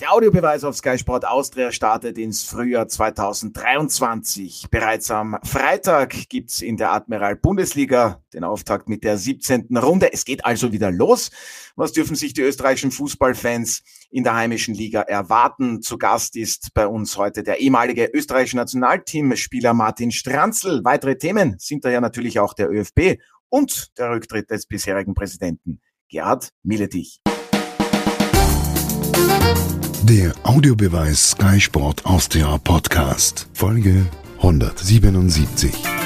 Der Audiobeweis auf Sky Sport Austria startet ins Frühjahr 2023. Bereits am Freitag gibt's in der Admiral Bundesliga den Auftakt mit der 17. Runde. Es geht also wieder los. Was dürfen sich die österreichischen Fußballfans in der heimischen Liga erwarten? Zu Gast ist bei uns heute der ehemalige österreichische Nationalteamspieler Martin Stranzl. Weitere Themen sind daher natürlich auch der ÖFB und der Rücktritt des bisherigen Präsidenten Gerhard Miletich. Der Audiobeweis Sky Sport Austria Podcast, Folge 177.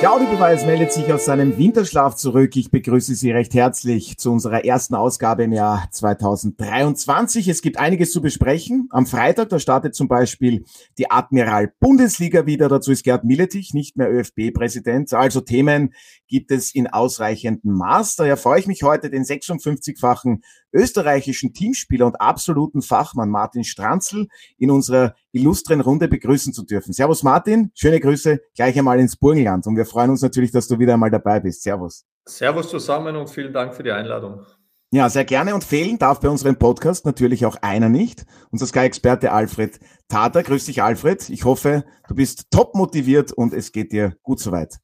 Der Audiobeweis meldet sich aus seinem Winterschlaf zurück. Ich begrüße Sie recht herzlich zu unserer ersten Ausgabe im Jahr 2023. Es gibt einiges zu besprechen. Am Freitag, da startet zum Beispiel die Admiral Bundesliga wieder. Dazu ist Gerd Milletich, nicht mehr ÖFB-Präsident. Also Themen gibt es in ausreichendem Maß. Daher freue ich mich heute, den 56-fachen österreichischen Teamspieler und absoluten Fachmann Martin Stranzl in unserer illustren Runde begrüßen zu dürfen. Servus Martin, schöne Grüße gleich einmal ins Burgenland und wir freuen uns natürlich, dass du wieder einmal dabei bist. Servus. Servus zusammen und vielen Dank für die Einladung. Ja, sehr gerne und fehlen darf bei unserem Podcast natürlich auch einer nicht. Unser Sky-Experte Alfred Tater. Grüß dich, Alfred. Ich hoffe, du bist top motiviert und es geht dir gut soweit.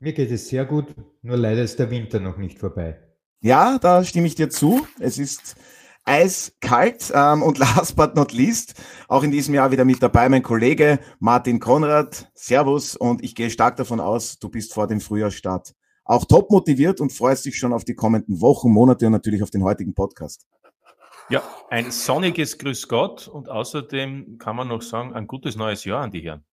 Mir geht es sehr gut, nur leider ist der Winter noch nicht vorbei. Ja, da stimme ich dir zu. Es ist eiskalt. Ähm, und last but not least, auch in diesem Jahr wieder mit dabei mein Kollege Martin Konrad. Servus und ich gehe stark davon aus, du bist vor dem Frühjahrsstart auch top motiviert und freust dich schon auf die kommenden Wochen, Monate und natürlich auf den heutigen Podcast. Ja, ein sonniges Grüß Gott und außerdem kann man noch sagen, ein gutes neues Jahr an die Herren.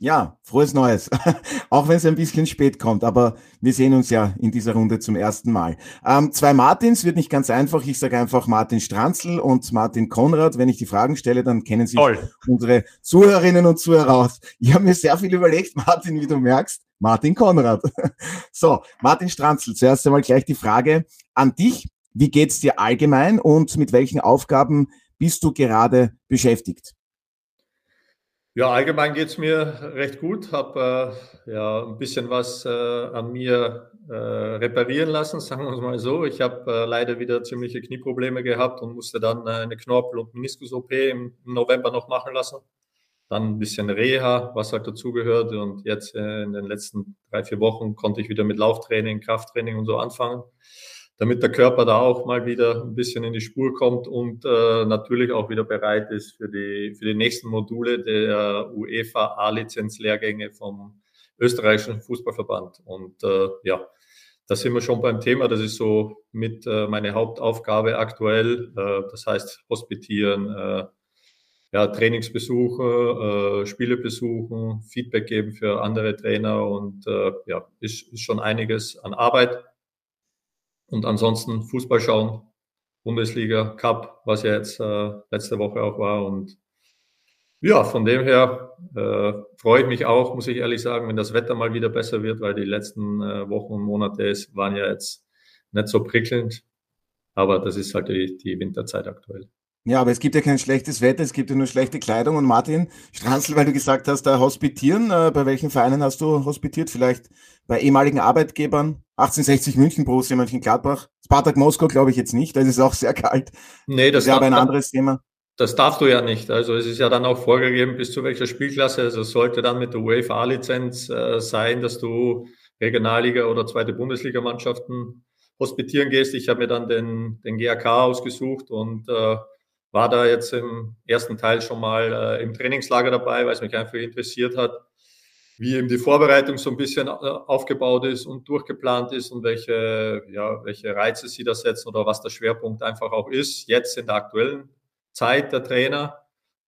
Ja, frohes Neues. Auch wenn es ein bisschen spät kommt, aber wir sehen uns ja in dieser Runde zum ersten Mal. Ähm, zwei Martins wird nicht ganz einfach. Ich sage einfach Martin Stranzl und Martin Konrad. Wenn ich die Fragen stelle, dann kennen sich Toll. unsere Zuhörerinnen und Zuhörer aus. Ich habe mir sehr viel überlegt, Martin, wie du merkst. Martin Konrad. So, Martin Stranzl, zuerst einmal gleich die Frage an dich. Wie geht's dir allgemein und mit welchen Aufgaben bist du gerade beschäftigt? Ja, allgemein geht es mir recht gut. Habe äh, ja ein bisschen was äh, an mir äh, reparieren lassen, sagen wir es mal so. Ich habe äh, leider wieder ziemliche Knieprobleme gehabt und musste dann äh, eine Knorpel- und Meniskus-OP im, November noch machen lassen. Dann ein bisschen Reha, was halt dazugehört. Und jetzt äh, in den letzten drei, vier Wochen konnte ich wieder mit Lauftraining, Krafttraining und so anfangen damit der Körper da auch mal wieder ein bisschen in die Spur kommt und äh, natürlich auch wieder bereit ist für die, für die nächsten Module der UEFA A-Lizenz-Lehrgänge vom österreichischen Fußballverband. Und äh, ja, da sind wir schon beim Thema. Das ist so mit äh, meine Hauptaufgabe aktuell. Äh, das heißt, hospitieren, äh, ja, Trainingsbesuche, äh, Spiele besuchen, Feedback geben für andere Trainer und äh, ja, ist, ist schon einiges an Arbeit. Und ansonsten Fußball schauen, Bundesliga, Cup, was ja jetzt äh, letzte Woche auch war. Und ja, von dem her äh, freue ich mich auch, muss ich ehrlich sagen, wenn das Wetter mal wieder besser wird, weil die letzten äh, Wochen und Monate waren ja jetzt nicht so prickelnd. Aber das ist halt die, die Winterzeit aktuell. Ja, aber es gibt ja kein schlechtes Wetter, es gibt ja nur schlechte Kleidung. Und Martin Stranzl, weil du gesagt hast, da hospitieren, äh, bei welchen Vereinen hast du hospitiert? Vielleicht bei ehemaligen Arbeitgebern? 1860 München, Borussia Mönchengladbach. Spartak Moskau glaube ich jetzt nicht, da ist es auch sehr kalt. Nee, das, ist aber ein anderes Thema. Das darfst du ja nicht. Also es ist ja dann auch vorgegeben, bis zu welcher Spielklasse. Also es sollte dann mit der UEFA-Lizenz äh, sein, dass du Regionalliga oder zweite Bundesligamannschaften hospitieren gehst. Ich habe mir dann den, den GAK ausgesucht und äh, war da jetzt im ersten Teil schon mal äh, im Trainingslager dabei, weil es mich einfach interessiert hat, wie eben die Vorbereitung so ein bisschen äh, aufgebaut ist und durchgeplant ist und welche, ja, welche Reize sie da setzen oder was der Schwerpunkt einfach auch ist, jetzt in der aktuellen Zeit der Trainer.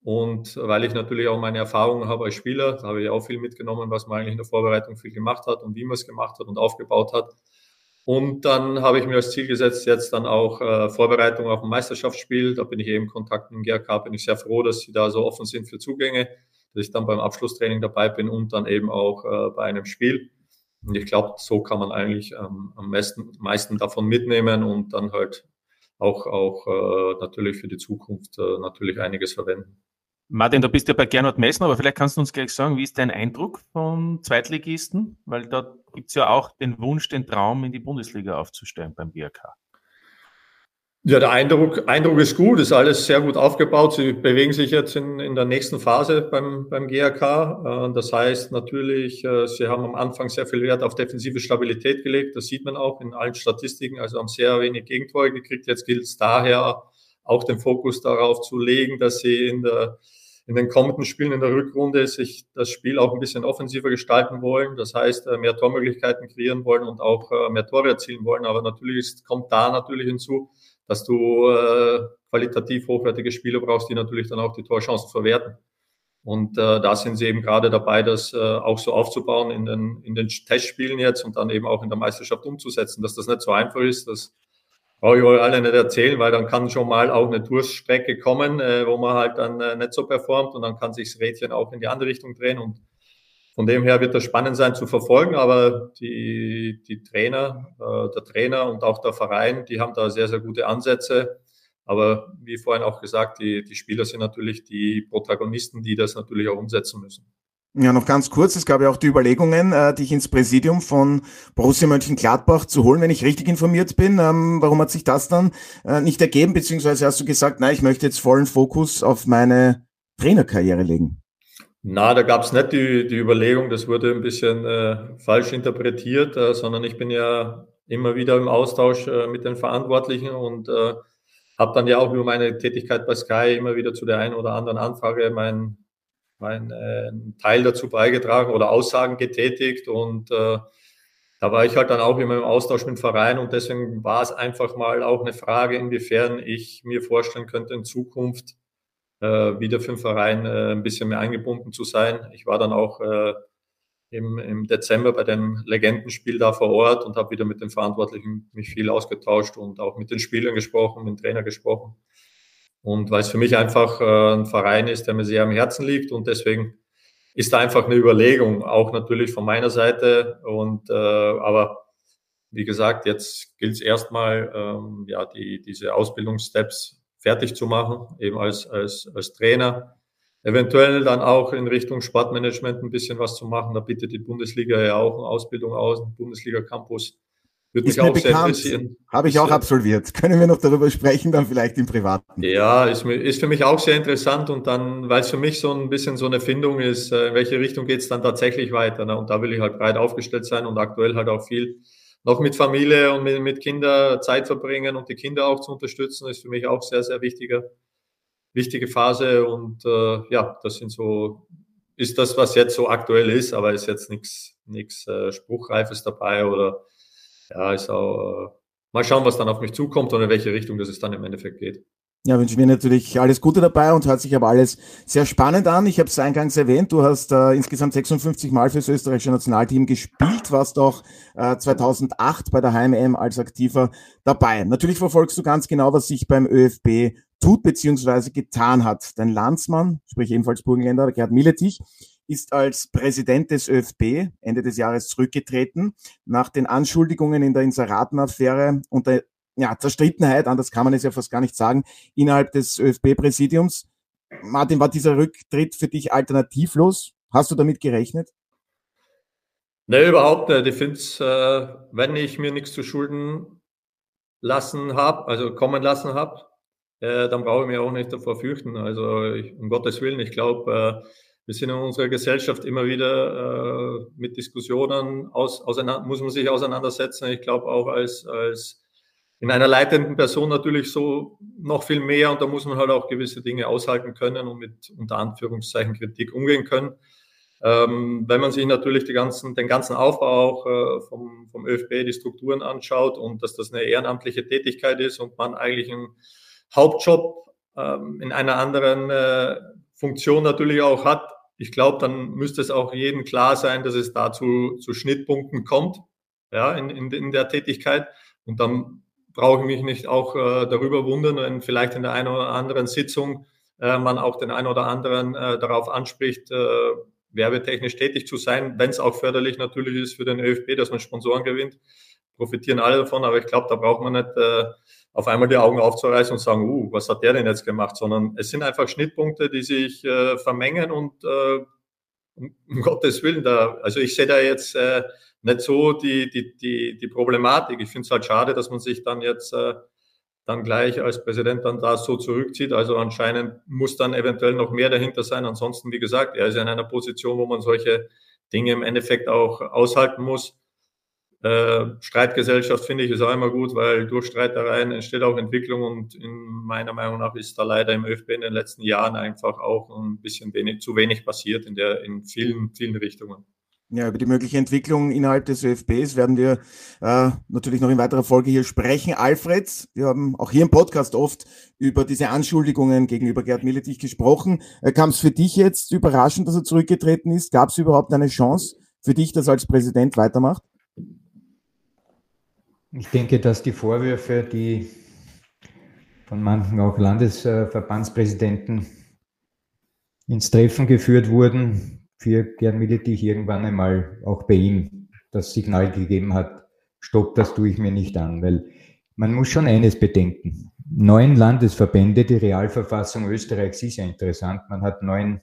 Und weil ich natürlich auch meine Erfahrungen habe als Spieler, da habe ich auch viel mitgenommen, was man eigentlich in der Vorbereitung viel gemacht hat und wie man es gemacht hat und aufgebaut hat. Und dann habe ich mir als Ziel gesetzt, jetzt dann auch äh, Vorbereitung auf ein Meisterschaftsspiel. Da bin ich eben Kontakt mit dem GRK, bin ich sehr froh, dass sie da so offen sind für Zugänge, dass ich dann beim Abschlusstraining dabei bin und dann eben auch äh, bei einem Spiel. Und ich glaube, so kann man eigentlich ähm, am meisten, meisten davon mitnehmen und dann halt auch, auch äh, natürlich für die Zukunft äh, natürlich einiges verwenden. Martin, du bist ja bei Gernot Messner, aber vielleicht kannst du uns gleich sagen, wie ist dein Eindruck vom Zweitligisten? Weil da gibt es ja auch den Wunsch, den Traum in die Bundesliga aufzusteigen beim BRK. Ja, der Eindruck, Eindruck ist gut, ist alles sehr gut aufgebaut. Sie bewegen sich jetzt in, in der nächsten Phase beim, beim GRK. Äh, das heißt natürlich, äh, sie haben am Anfang sehr viel Wert auf defensive Stabilität gelegt. Das sieht man auch in allen Statistiken. Also haben sehr wenig Gegentore gekriegt. Jetzt gilt es daher auch den Fokus darauf zu legen, dass sie in der in den kommenden Spielen in der Rückrunde sich das Spiel auch ein bisschen offensiver gestalten wollen. Das heißt, äh, mehr Tormöglichkeiten kreieren wollen und auch mehr Tore erzielen wollen. Aber natürlich ist, kommt da natürlich hinzu, dass du äh, qualitativ hochwertige Spieler brauchst, die natürlich dann auch die Torchancen verwerten. Und äh, da sind sie eben gerade dabei, das äh, auch so aufzubauen in den, in den Testspielen jetzt und dann eben auch in der Meisterschaft umzusetzen. Dass das nicht so einfach ist, das brauche ich euch alle nicht erzählen, weil dann kann schon mal auch eine Durststrecke kommen, äh, wo man halt dann äh, nicht so performt und dann kann sich das Rädchen auch in die andere Richtung drehen und von dem her wird das spannend sein zu verfolgen, aber die, die Trainer, äh, der Trainer und auch der Verein, die haben da sehr, sehr gute Ansätze. Aber wie vorhin auch gesagt, die, die Spieler sind natürlich die Protagonisten, die das natürlich auch umsetzen müssen. Ja, noch ganz kurz. Es gab ja auch die Überlegungen, äh, dich ins Präsidium von Borussia Mönchengladbach zu holen, wenn ich richtig informiert bin. Ähm, warum hat sich das dann äh, nicht ergeben? Beziehungsweise hast du gesagt, nein, ich möchte jetzt vollen Fokus auf meine Trainerkarriere legen? Na, da gab es nicht die, die Überlegung, das wurde ein bisschen äh, falsch interpretiert, äh, sondern ich bin ja immer wieder im Austausch äh, mit den Verantwortlichen und äh, habe dann ja auch über meine Tätigkeit bei Sky immer wieder zu der einen oder anderen Anfrage meinen mein, äh, Teil dazu beigetragen oder Aussagen getätigt und äh, da war ich halt dann auch immer im Austausch mit dem Verein und deswegen war es einfach mal auch eine Frage, inwiefern ich mir vorstellen könnte, in Zukunft äh, wieder für den Verein äh, ein bisschen mehr eingebunden zu sein. Ich war dann auch äh, im, im Dezember bei dem Legendenspiel da vor Ort und habe wieder mit den Verantwortlichen mich viel ausgetauscht und auch mit den Spielern gesprochen, mit dem Trainer gesprochen. Und weil es für mich einfach äh, ein Verein ist, der mir sehr am Herzen liegt und deswegen ist da einfach eine Überlegung, auch natürlich von meiner Seite. Und äh, aber wie gesagt, jetzt gilt es erstmal, ähm, ja, die, diese Ausbildungssteps fertig zu machen, eben als, als, als Trainer. Eventuell dann auch in Richtung Sportmanagement ein bisschen was zu machen. Da bietet die Bundesliga ja auch eine Ausbildung aus, ein Bundesliga-Campus. Würde mich auch bekannt. sehr interessieren. Habe ich auch absolviert. Können wir noch darüber sprechen, dann vielleicht im Privaten? Ja, ist, ist für mich auch sehr interessant und dann, weil es für mich so ein bisschen so eine Findung ist, äh, in welche Richtung geht es dann tatsächlich weiter. Ne? Und da will ich halt breit aufgestellt sein und aktuell halt auch viel noch mit Familie und mit, mit Kindern Zeit verbringen und die Kinder auch zu unterstützen, ist für mich auch sehr, sehr wichtige, wichtige Phase. Und äh, ja, das sind so, ist das, was jetzt so aktuell ist, aber ist jetzt nichts nichts äh, Spruchreifes dabei oder ja, ist auch äh, mal schauen, was dann auf mich zukommt und in welche Richtung das es dann im Endeffekt geht. Ja, wünsche mir natürlich alles Gute dabei und hört sich aber alles sehr spannend an. Ich habe es eingangs erwähnt, du hast äh, insgesamt 56 Mal fürs österreichische Nationalteam gespielt, warst auch äh, 2008 bei der HMM als Aktiver dabei. Natürlich verfolgst du ganz genau, was sich beim ÖFB tut bzw. getan hat. Dein Landsmann, sprich ebenfalls Burgenländer, Gerhard Milletich, ist als Präsident des ÖFB Ende des Jahres zurückgetreten nach den Anschuldigungen in der Inseratenaffäre und der ja, Zerstrittenheit, anders kann man es ja fast gar nicht sagen, innerhalb des ÖFB-Präsidiums. Martin, war dieser Rücktritt für dich alternativlos? Hast du damit gerechnet? Nee, überhaupt nicht. Ich finde es, äh, wenn ich mir nichts zu Schulden lassen habe, also kommen lassen habe, äh, dann brauche ich mich auch nicht davor fürchten. Also ich, um Gottes Willen, ich glaube, äh, wir sind in unserer Gesellschaft immer wieder äh, mit Diskussionen aus, auseinander, muss man sich auseinandersetzen. Ich glaube auch als, als in einer leitenden Person natürlich so noch viel mehr und da muss man halt auch gewisse Dinge aushalten können und mit unter Anführungszeichen Kritik umgehen können. Ähm, wenn man sich natürlich die ganzen, den ganzen Aufbau auch äh, vom, vom ÖFB, die Strukturen anschaut und dass das eine ehrenamtliche Tätigkeit ist und man eigentlich einen Hauptjob ähm, in einer anderen äh, Funktion natürlich auch hat, ich glaube, dann müsste es auch jedem klar sein, dass es dazu zu Schnittpunkten kommt, ja, in, in, in der Tätigkeit. Und dann brauche ich mich nicht auch äh, darüber wundern, wenn vielleicht in der einen oder anderen Sitzung äh, man auch den einen oder anderen äh, darauf anspricht, äh, werbetechnisch tätig zu sein, wenn es auch förderlich natürlich ist für den ÖFB, dass man Sponsoren gewinnt. profitieren alle davon, aber ich glaube, da braucht man nicht äh, auf einmal die Augen aufzureißen und sagen, uh, was hat der denn jetzt gemacht, sondern es sind einfach Schnittpunkte, die sich äh, vermengen und äh, um Gottes Willen, da, also ich sehe da jetzt äh, nicht so die, die, die, die Problematik. Ich finde es halt schade, dass man sich dann jetzt äh, dann gleich als Präsident dann da so zurückzieht. Also anscheinend muss dann eventuell noch mehr dahinter sein. Ansonsten, wie gesagt, er ist in einer Position, wo man solche Dinge im Endeffekt auch aushalten muss. Äh, Streitgesellschaft finde ich ist auch immer gut, weil durch Streitereien entsteht auch Entwicklung und in meiner Meinung nach ist da leider im ÖFB in den letzten Jahren einfach auch ein bisschen wenig, zu wenig passiert in der, in vielen, vielen Richtungen. Ja, über die mögliche Entwicklung innerhalb des ÖFBs werden wir äh, natürlich noch in weiterer Folge hier sprechen. Alfred, wir haben auch hier im Podcast oft über diese Anschuldigungen gegenüber Gerd Milletich gesprochen. Äh, Kam es für dich jetzt überraschend, dass er zurückgetreten ist? Gab es überhaupt eine Chance für dich, dass er als Präsident weitermacht? Ich denke, dass die Vorwürfe, die von manchen auch Landesverbandspräsidenten ins Treffen geführt wurden, für Gerd Milletich irgendwann einmal auch bei ihm das Signal gegeben hat, stopp, das tue ich mir nicht an, weil man muss schon eines bedenken. Neun Landesverbände, die Realverfassung Österreichs ist ja interessant. Man hat neun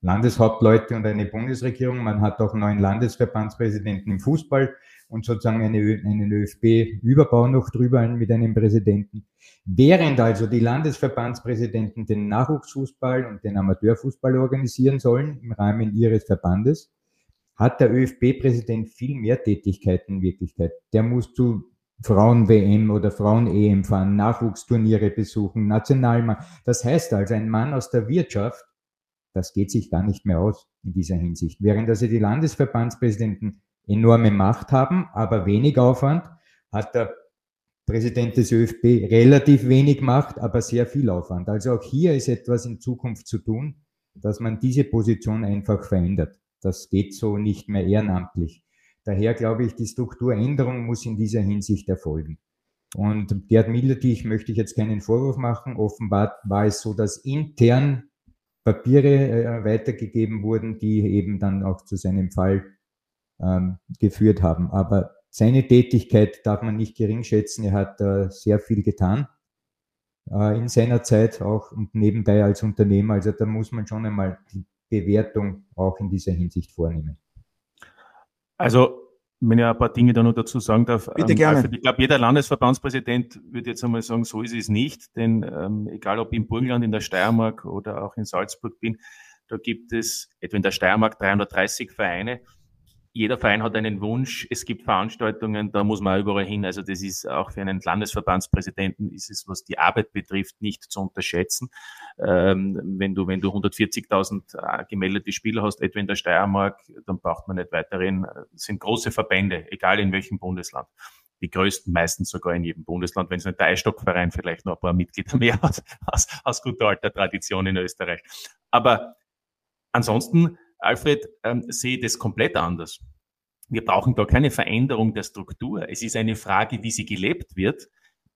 Landeshauptleute und eine Bundesregierung. Man hat auch neun Landesverbandspräsidenten im Fußball und sozusagen eine, einen ÖFB-Überbau noch drüber mit einem Präsidenten. Während also die Landesverbandspräsidenten den Nachwuchsfußball und den Amateurfußball organisieren sollen im Rahmen ihres Verbandes, hat der ÖFB-Präsident viel mehr Tätigkeiten in Wirklichkeit. Der muss zu Frauen-WM oder Frauen-EM fahren, Nachwuchsturniere besuchen, Nationalmann. Das heißt also, ein Mann aus der Wirtschaft, das geht sich gar nicht mehr aus in dieser Hinsicht. Während also die Landesverbandspräsidenten enorme Macht haben, aber wenig Aufwand, hat der Präsident des ÖFB relativ wenig Macht, aber sehr viel Aufwand. Also auch hier ist etwas in Zukunft zu tun, dass man diese Position einfach verändert. Das geht so nicht mehr ehrenamtlich. Daher glaube ich, die Strukturänderung muss in dieser Hinsicht erfolgen. Und Gerd Millertich möchte ich jetzt keinen Vorwurf machen. Offenbar war es so, dass intern Papiere äh, weitergegeben wurden, die eben dann auch zu seinem Fall ähm, geführt haben. Aber seine Tätigkeit darf man nicht gering schätzen. Er hat äh, sehr viel getan äh, in seiner Zeit auch und nebenbei als Unternehmer. Also da muss man schon einmal die Bewertung auch in dieser Hinsicht vornehmen. Also wenn ich ein paar Dinge da noch dazu sagen darf. Bitte ähm, gerne. ich glaube, jeder Landesverbandspräsident würde jetzt einmal sagen, so ist es nicht. Denn ähm, egal ob ich im Burgenland, in der Steiermark oder auch in Salzburg bin, da gibt es etwa in der Steiermark 330 Vereine jeder Verein hat einen Wunsch. Es gibt Veranstaltungen, da muss man überall hin. Also das ist auch für einen Landesverbandspräsidenten ist es, was die Arbeit betrifft, nicht zu unterschätzen. Ähm, wenn du, wenn du 140.000 äh, gemeldete Spieler hast, etwa in der Steiermark, dann braucht man nicht weiterhin. Das sind große Verbände, egal in welchem Bundesland. Die größten meistens sogar in jedem Bundesland, wenn es nicht der Eisstockverein vielleicht noch ein paar Mitglieder mehr hat, aus, aus guter alter Tradition in Österreich. Aber ansonsten Alfred, ähm, sehe das komplett anders. Wir brauchen da keine Veränderung der Struktur. Es ist eine Frage, wie sie gelebt wird.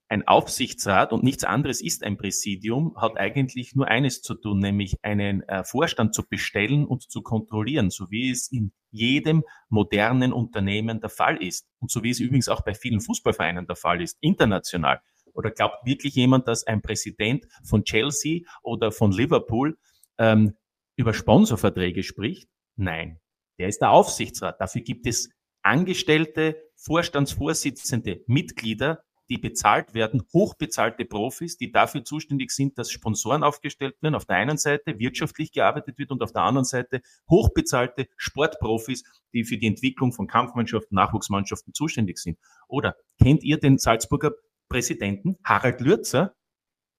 Ein Aufsichtsrat und nichts anderes ist ein Präsidium, hat eigentlich nur eines zu tun, nämlich einen äh, Vorstand zu bestellen und zu kontrollieren, so wie es in jedem modernen Unternehmen der Fall ist. Und so wie es übrigens auch bei vielen Fußballvereinen der Fall ist, international. Oder glaubt wirklich jemand, dass ein Präsident von Chelsea oder von Liverpool ähm, über Sponsorverträge spricht? Nein, der ist der Aufsichtsrat. Dafür gibt es Angestellte, Vorstandsvorsitzende, Mitglieder, die bezahlt werden, hochbezahlte Profis, die dafür zuständig sind, dass Sponsoren aufgestellt werden. Auf der einen Seite wirtschaftlich gearbeitet wird und auf der anderen Seite hochbezahlte Sportprofis, die für die Entwicklung von Kampfmannschaften, Nachwuchsmannschaften zuständig sind. Oder kennt ihr den Salzburger Präsidenten Harald Lürzer?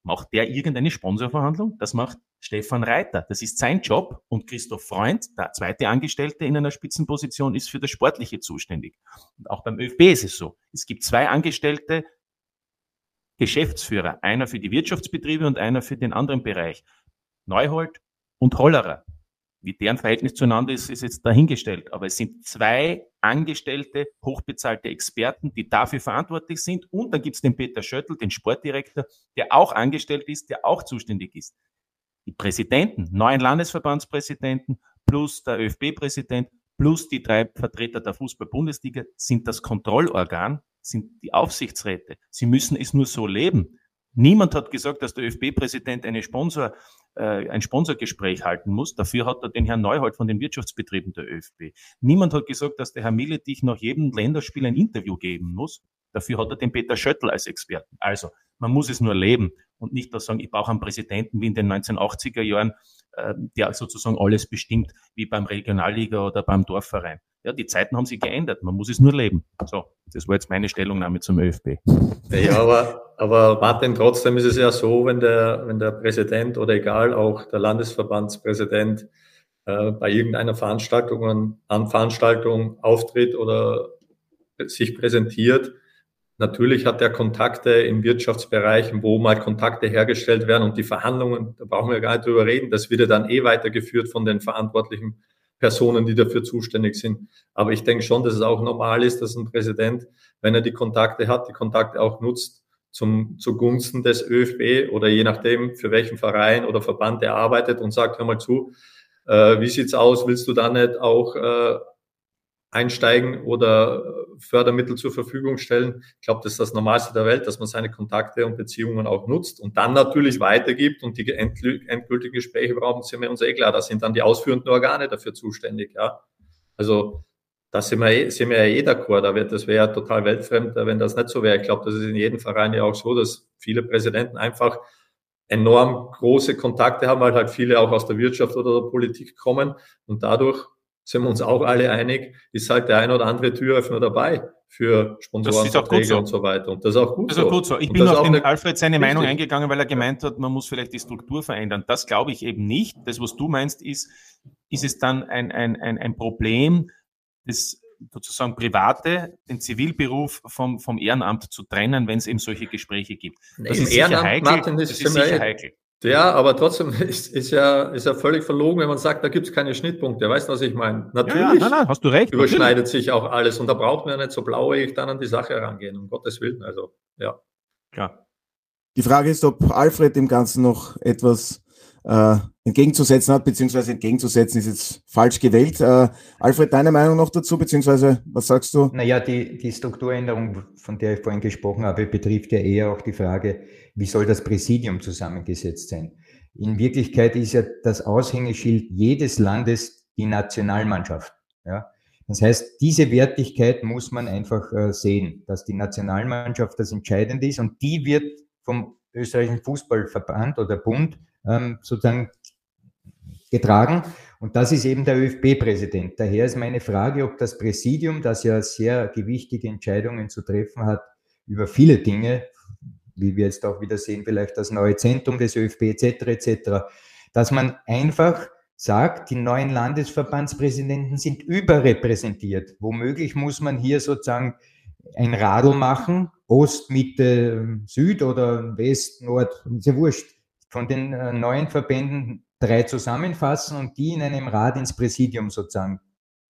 Macht der irgendeine Sponsorverhandlung? Das macht Stefan Reiter. Das ist sein Job. Und Christoph Freund, der zweite Angestellte in einer Spitzenposition, ist für das Sportliche zuständig. Und auch beim ÖFB ist es so. Es gibt zwei Angestellte, Geschäftsführer. Einer für die Wirtschaftsbetriebe und einer für den anderen Bereich. Neuhold und Hollerer. Wie deren Verhältnis zueinander ist, ist jetzt dahingestellt. Aber es sind zwei angestellte, hochbezahlte Experten, die dafür verantwortlich sind. Und dann gibt es den Peter Schöttl, den Sportdirektor, der auch angestellt ist, der auch zuständig ist. Die Präsidenten, neun Landesverbandspräsidenten plus der ÖFB-Präsident plus die drei Vertreter der Fußball-Bundesliga sind das Kontrollorgan sind die Aufsichtsräte. Sie müssen es nur so leben. Niemand hat gesagt, dass der ÖFB-Präsident eine Sponsor, äh, ein Sponsorgespräch halten muss. Dafür hat er den Herrn Neuhold von den Wirtschaftsbetrieben der ÖFB. Niemand hat gesagt, dass der Herr Milletich nach jedem Länderspiel ein Interview geben muss. Dafür hat er den Peter Schöttl als Experten. Also, man muss es nur leben und nicht nur sagen, ich brauche einen Präsidenten wie in den 1980er Jahren, äh, der sozusagen alles bestimmt, wie beim Regionalliga oder beim Dorfverein. Ja, die Zeiten haben sich geändert. Man muss es nur leben. So, das war jetzt meine Stellungnahme zum ÖFB. Ja, aber, aber Martin, trotzdem ist es ja so, wenn der, wenn der Präsident oder egal auch der Landesverbandspräsident äh, bei irgendeiner Veranstaltung, an Veranstaltung auftritt oder sich präsentiert, Natürlich hat er Kontakte in Wirtschaftsbereichen, wo mal Kontakte hergestellt werden und die Verhandlungen, da brauchen wir gar nicht drüber reden, das wird ja dann eh weitergeführt von den verantwortlichen Personen, die dafür zuständig sind. Aber ich denke schon, dass es auch normal ist, dass ein Präsident, wenn er die Kontakte hat, die Kontakte auch nutzt zum, zugunsten des ÖFB oder je nachdem, für welchen Verein oder Verband er arbeitet und sagt, hör mal zu, äh, wie sieht's aus? Willst du da nicht auch äh, einsteigen oder Fördermittel zur Verfügung stellen. Ich glaube, das ist das Normalste der Welt, dass man seine Kontakte und Beziehungen auch nutzt und dann natürlich weitergibt und die endgültigen Gespräche brauchen, sind wir uns eh klar, da sind dann die ausführenden Organe dafür zuständig. Ja. Also da sind wir, eh, sind wir ja eh d'accord, da wird, das wäre ja total weltfremd, wenn das nicht so wäre. Ich glaube, das ist in jedem Verein ja auch so, dass viele Präsidenten einfach enorm große Kontakte haben, weil halt viele auch aus der Wirtschaft oder der Politik kommen und dadurch sind wir uns auch alle einig, ist halt der ein oder andere Türöffner dabei für Sponsoren, so. und so weiter. Und das ist auch gut das ist so. Auch gut so. Ich und bin auf den Alfred seine richtig. Meinung eingegangen, weil er gemeint hat, man muss vielleicht die Struktur verändern. Das glaube ich eben nicht. Das, was du meinst, ist, ist es dann ein, ein, ein, ein Problem, das sozusagen Private, den Zivilberuf vom, vom Ehrenamt zu trennen, wenn es eben solche Gespräche gibt. Das Im ist Ehrenamt, heikel. Martin, das, das ist sicher heikel. Ja, aber trotzdem ist, ist, ja, ist ja völlig verlogen, wenn man sagt, da gibt es keine Schnittpunkte. Weißt du, was ich meine? Natürlich ja, ja, nein, nein, hast du recht, überschneidet natürlich. sich auch alles und da braucht man ja nicht so blauäugig dann an die Sache herangehen, um Gottes Willen. Also, ja. Klar. Die Frage ist, ob Alfred dem Ganzen noch etwas äh, entgegenzusetzen hat, beziehungsweise entgegenzusetzen ist jetzt falsch gewählt. Äh, Alfred, deine Meinung noch dazu, beziehungsweise was sagst du? Naja, die, die Strukturänderung, von der ich vorhin gesprochen habe, betrifft ja eher auch die Frage, wie soll das Präsidium zusammengesetzt sein? In Wirklichkeit ist ja das Aushängeschild jedes Landes die Nationalmannschaft. Ja? Das heißt, diese Wertigkeit muss man einfach äh, sehen, dass die Nationalmannschaft das Entscheidende ist und die wird vom österreichischen Fußballverband oder Bund ähm, sozusagen getragen. Und das ist eben der ÖFB-Präsident. Daher ist meine Frage, ob das Präsidium, das ja sehr gewichtige Entscheidungen zu treffen hat über viele Dinge, wie wir jetzt auch wieder sehen, vielleicht das neue Zentrum des ÖFB etc. etc., dass man einfach sagt, die neuen Landesverbandspräsidenten sind überrepräsentiert. Womöglich muss man hier sozusagen ein Radl machen, Ost, Mitte, Süd oder West, Nord, ist ja wurscht von den äh, neuen Verbänden drei zusammenfassen und die in einem Rat ins Präsidium sozusagen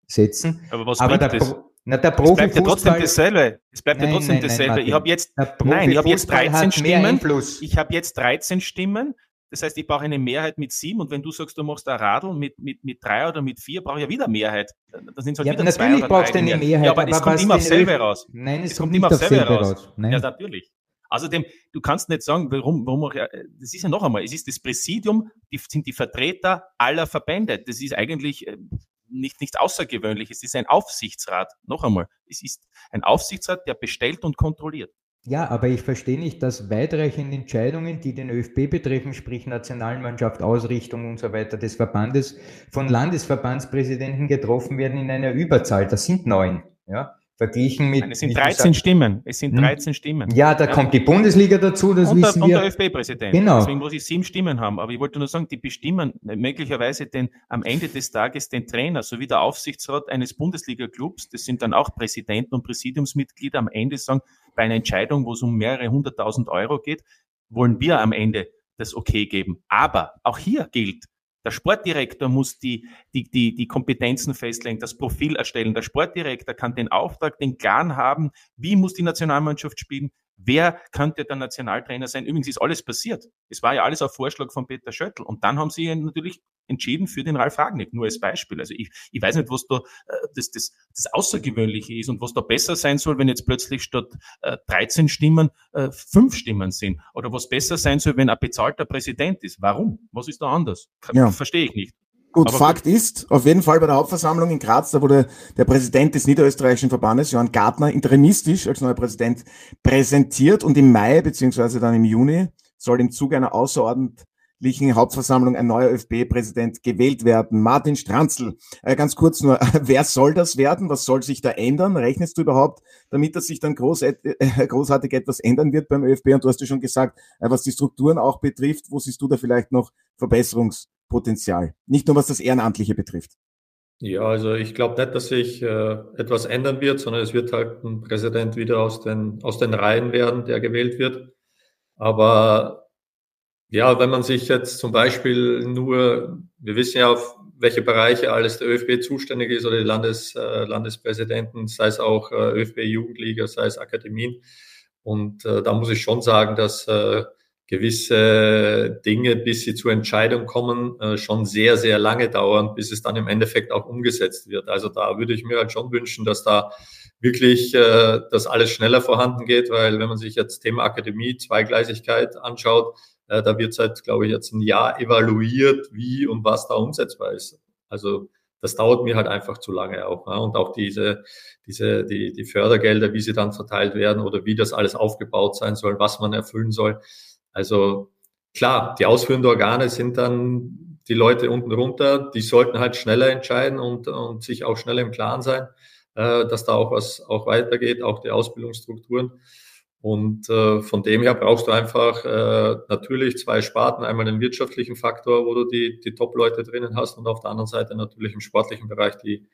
setzen. Aber was Aber bringt das? Na, der es bleibt ja trotzdem dasselbe. Es bleibt nein, ja trotzdem nein, dasselbe. Nein, ich habe jetzt, nein, ich habe jetzt 13 Stimmen. Ich habe jetzt 13 Stimmen. Das heißt, ich brauche eine Mehrheit mit sieben. Und wenn du sagst, du machst ein Radl mit, mit, mit drei oder mit vier, brauche ich ja wieder Mehrheit. Das sind halt ja, wieder natürlich zwei brauchst du eine Mehrheit. Ja, aber, aber es kommt immer auf selber raus. Nein, es, es kommt, kommt immer auf selber raus. raus. Ja, natürlich. Außerdem, du kannst nicht sagen, warum, warum auch, das ist ja noch einmal, es ist das Präsidium, die sind die Vertreter aller Verbände. Das ist eigentlich äh, nicht, nichts Außergewöhnliches. Es ist ein Aufsichtsrat. Noch einmal, es ist ein Aufsichtsrat, der bestellt und kontrolliert. Ja, aber ich verstehe nicht, dass weitreichende Entscheidungen, die den ÖFB betreffen, sprich Nationalmannschaft, Ausrichtung und so weiter des Verbandes, von Landesverbandspräsidenten getroffen werden in einer Überzahl. Das sind neun. Ja? Verglichen mit. Nein, es sind 13 gesagt, Stimmen. Es sind 13 hm? Stimmen. Ja, da ja. kommt die Bundesliga dazu, das und wissen der, wir. Und der ÖFB-Präsident. Genau. Deswegen muss ich sieben Stimmen haben. Aber ich wollte nur sagen, die bestimmen möglicherweise den, am Ende des Tages den Trainer sowie der Aufsichtsrat eines Bundesliga-Clubs. Das sind dann auch Präsidenten und Präsidiumsmitglieder am Ende sagen, bei einer Entscheidung, wo es um mehrere hunderttausend Euro geht, wollen wir am Ende das Okay geben. Aber auch hier gilt, der Sportdirektor muss die, die, die, die Kompetenzen festlegen, das Profil erstellen. Der Sportdirektor kann den Auftrag, den Plan haben, wie muss die Nationalmannschaft spielen, wer könnte der Nationaltrainer sein? Übrigens ist alles passiert. Es war ja alles auf Vorschlag von Peter Schöttl. Und dann haben sie natürlich entschieden für den Ralf Ragnick, nur als Beispiel. Also ich, ich weiß nicht, was da äh, das, das, das Außergewöhnliche ist und was da besser sein soll, wenn jetzt plötzlich statt äh, 13 Stimmen äh, fünf Stimmen sind. Oder was besser sein soll, wenn ein bezahlter Präsident ist. Warum? Was ist da anders? Ja. Verstehe ich nicht. Gut, Aber Fakt gut. ist, auf jeden Fall bei der Hauptversammlung in Graz, da wurde der Präsident des Niederösterreichischen Verbandes, Johann Gartner, interimistisch als neuer Präsident präsentiert und im Mai beziehungsweise dann im Juni soll im Zuge einer außerordentlichen Hauptversammlung ein neuer ÖFB-Präsident gewählt werden. Martin Stranzl, äh, ganz kurz nur, wer soll das werden? Was soll sich da ändern? Rechnest du überhaupt damit, dass sich dann groß, äh, großartig etwas ändern wird beim ÖFB? Und du hast ja schon gesagt, äh, was die Strukturen auch betrifft, wo siehst du da vielleicht noch Verbesserungs Potenzial. Nicht nur was das Ehrenamtliche betrifft. Ja, also ich glaube nicht, dass sich äh, etwas ändern wird, sondern es wird halt ein Präsident wieder aus den, aus den Reihen werden, der gewählt wird. Aber ja, wenn man sich jetzt zum Beispiel nur, wir wissen ja, auf welche Bereiche alles der ÖFB zuständig ist oder die Landes, äh, Landespräsidenten, sei es auch äh, ÖFB-Jugendliga, sei es Akademien. Und äh, da muss ich schon sagen, dass äh, gewisse Dinge, bis sie zur Entscheidung kommen, äh, schon sehr, sehr lange dauern, bis es dann im Endeffekt auch umgesetzt wird. Also da würde ich mir halt schon wünschen, dass da wirklich äh, das alles schneller vorhanden geht, weil wenn man sich jetzt Thema Akademie, Zweigleisigkeit anschaut, äh, da wird seit, glaube ich, jetzt ein Jahr evaluiert, wie und was da umsetzbar ist. Also das dauert mir halt einfach zu lange auch. Ja. Und auch diese, diese, die, die Fördergelder, wie sie dann verteilt werden oder wie das alles aufgebaut sein soll, was man erfüllen soll also klar, die ausführenden Organe sind dann die Leute unten runter, die sollten halt schneller entscheiden und, und sich auch schneller im Klaren sein, äh, dass da auch was auch weitergeht, auch die Ausbildungsstrukturen. Und äh, von dem her brauchst du einfach äh, natürlich zwei Sparten, einmal den wirtschaftlichen Faktor, wo du die, die Top-Leute drinnen hast und auf der anderen Seite natürlich im sportlichen Bereich die,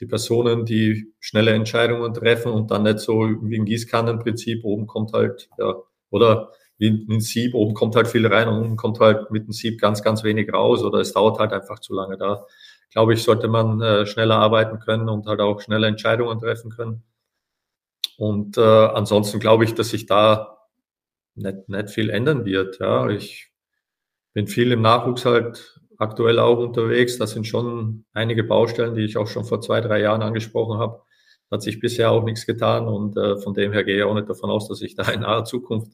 die Personen, die schnelle Entscheidungen treffen und dann nicht so wie ein Gießkannenprinzip, oben kommt halt, ja, oder wie ein Sieb, oben kommt halt viel rein und unten kommt halt mit dem Sieb ganz, ganz wenig raus oder es dauert halt einfach zu lange. Da glaube ich, sollte man äh, schneller arbeiten können und halt auch schneller Entscheidungen treffen können. Und äh, ansonsten glaube ich, dass sich da nicht, nicht viel ändern wird. Ja, ich bin viel im Nachwuchs halt aktuell auch unterwegs. Das sind schon einige Baustellen, die ich auch schon vor zwei, drei Jahren angesprochen habe. Hat sich bisher auch nichts getan und äh, von dem her gehe ich auch nicht davon aus, dass sich da in naher Zukunft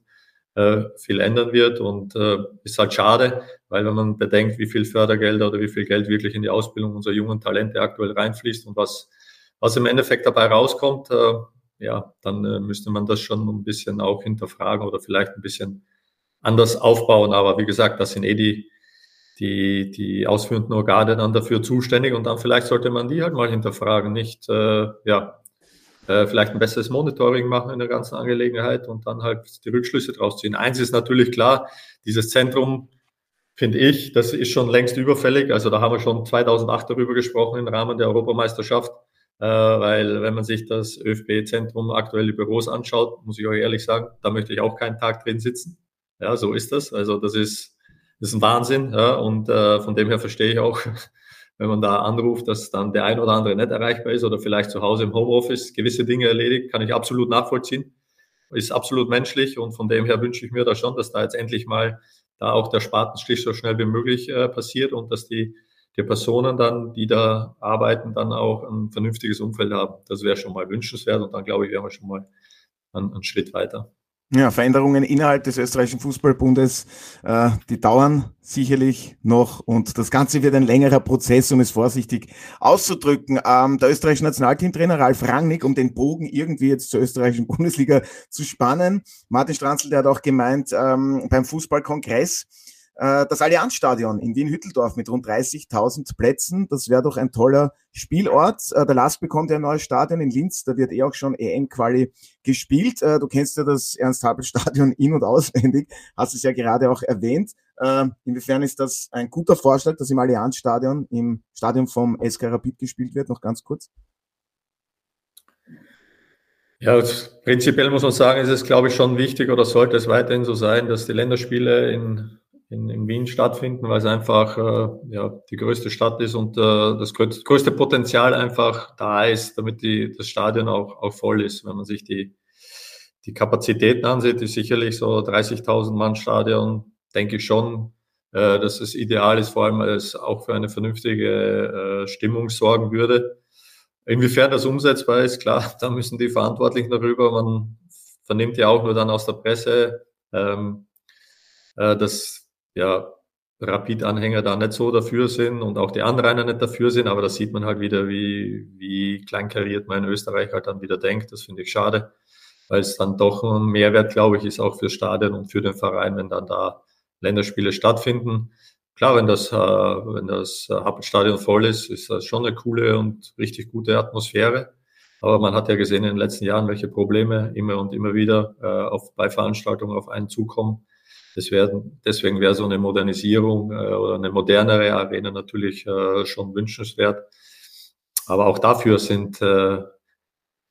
äh, viel ändern wird und äh, ist halt schade, weil wenn man bedenkt, wie viel Fördergelder oder wie viel Geld wirklich in die Ausbildung unserer jungen Talente aktuell reinfließt und was, was im Endeffekt dabei rauskommt, äh, ja, dann äh, müsste man das schon ein bisschen auch hinterfragen oder vielleicht ein bisschen anders aufbauen. Aber wie gesagt, das sind eh die, die, die ausführenden Organe dann dafür zuständig und dann vielleicht sollte man die halt mal hinterfragen, nicht, äh, ja, äh, vielleicht ein besseres Monitoring machen in der ganzen Angelegenheit und dann halt die Rückschlüsse draus ziehen. Eins ist natürlich klar, dieses Zentrum, finde ich, das ist schon längst überfällig. Also da haben wir schon 2008 darüber gesprochen im Rahmen der Europameisterschaft, äh, weil wenn man sich das ÖFB-Zentrum aktuelle Büros anschaut, muss ich euch ehrlich sagen, da möchte ich auch keinen Tag drin sitzen. Ja, so ist das. Also das ist, das ist ein Wahnsinn. Ja, und äh, von dem her verstehe ich auch, wenn man da anruft, dass dann der ein oder andere nicht erreichbar ist oder vielleicht zu Hause im Homeoffice gewisse Dinge erledigt, kann ich absolut nachvollziehen. Ist absolut menschlich und von dem her wünsche ich mir da schon, dass da jetzt endlich mal da auch der Spatenstich so schnell wie möglich äh, passiert und dass die, die Personen dann, die da arbeiten, dann auch ein vernünftiges Umfeld haben. Das wäre schon mal wünschenswert und dann glaube ich, wären wir schon mal einen, einen Schritt weiter. Ja, Veränderungen innerhalb des österreichischen Fußballbundes, äh, die dauern sicherlich noch und das Ganze wird ein längerer Prozess, um es vorsichtig auszudrücken. Ähm, der österreichische Nationalteamtrainer Ralf Rangnick, um den Bogen irgendwie jetzt zur österreichischen Bundesliga zu spannen. Martin Stranzl, der hat auch gemeint, ähm, beim Fußballkongress, das Allianzstadion in Wien-Hütteldorf mit rund 30.000 Plätzen, das wäre doch ein toller Spielort. Äh, der LASK bekommt ja ein neues Stadion in Linz, da wird eh auch schon EM-Quali gespielt. Äh, du kennst ja das Ernst-Happel-Stadion in- und auswendig, hast es ja gerade auch erwähnt. Inwiefern ist das ein guter Vorschlag, dass im Allianzstadion, im Stadion vom SK Rapid gespielt wird? Noch ganz kurz. Ja, prinzipiell muss man sagen, ist es, glaube ich, schon wichtig oder sollte es weiterhin so sein, dass die Länderspiele in in, in Wien stattfinden, weil es einfach äh, ja, die größte Stadt ist und äh, das größte Potenzial einfach da ist, damit die, das Stadion auch, auch voll ist. Wenn man sich die, die Kapazitäten ansieht, ist sicherlich so 30.000 Mann Stadion, denke ich schon, äh, dass es ideal ist, vor allem es auch für eine vernünftige äh, Stimmung sorgen würde. Inwiefern das umsetzbar ist, klar, da müssen die Verantwortlichen darüber. Man vernimmt ja auch nur dann aus der Presse, ähm, äh, dass ja Rapid-Anhänger da nicht so dafür sind und auch die Anrainer nicht dafür sind, aber da sieht man halt wieder, wie, wie kleinkariert man in Österreich halt dann wieder denkt. Das finde ich schade, weil es dann doch ein Mehrwert, glaube ich, ist auch fürs Stadion und für den Verein, wenn dann da Länderspiele stattfinden. Klar, wenn das, äh, wenn das Hauptstadion voll ist, ist das schon eine coole und richtig gute Atmosphäre. Aber man hat ja gesehen in den letzten Jahren, welche Probleme immer und immer wieder äh, auf, bei Veranstaltungen auf einen zukommen. Das werden, deswegen wäre so eine Modernisierung äh, oder eine modernere Arena natürlich äh, schon wünschenswert. Aber auch dafür sind äh,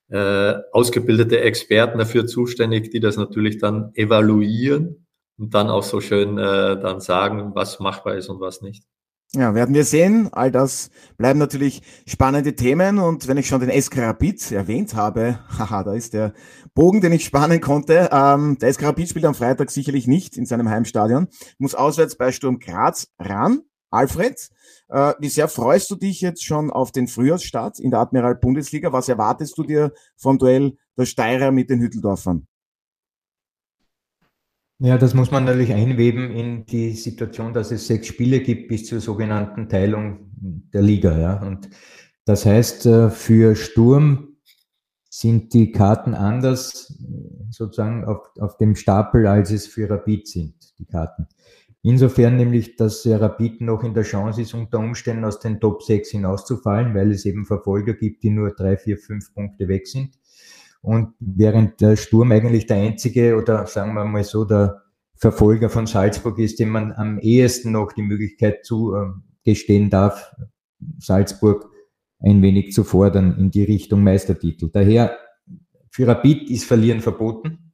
äh, ausgebildete Experten dafür zuständig, die das natürlich dann evaluieren und dann auch so schön äh, dann sagen, was machbar ist und was nicht. Ja, werden wir sehen. All das bleiben natürlich spannende Themen. Und wenn ich schon den SK Rapid erwähnt habe, haha, da ist der Bogen, den ich spannen konnte. Ähm, der SK Rapid spielt am Freitag sicherlich nicht in seinem Heimstadion, muss auswärts bei Sturm Graz ran. Alfred, äh, wie sehr freust du dich jetzt schon auf den Frühjahrsstart in der Admiral Bundesliga? Was erwartest du dir vom Duell der Steirer mit den Hütteldorfern? Ja, das muss man natürlich einweben in die Situation, dass es sechs Spiele gibt bis zur sogenannten Teilung der Liga. Ja. Und das heißt, äh, für Sturm sind die Karten anders sozusagen auf, auf dem Stapel, als es für Rapid sind, die Karten. Insofern nämlich, dass Rapid noch in der Chance ist, unter Umständen aus den Top 6 hinauszufallen, weil es eben Verfolger gibt, die nur drei, vier, fünf Punkte weg sind. Und während der Sturm eigentlich der einzige oder sagen wir mal so der Verfolger von Salzburg ist, dem man am ehesten noch die Möglichkeit zugestehen darf, Salzburg ein wenig zu fordern in die Richtung Meistertitel. Daher für Rapid ist Verlieren verboten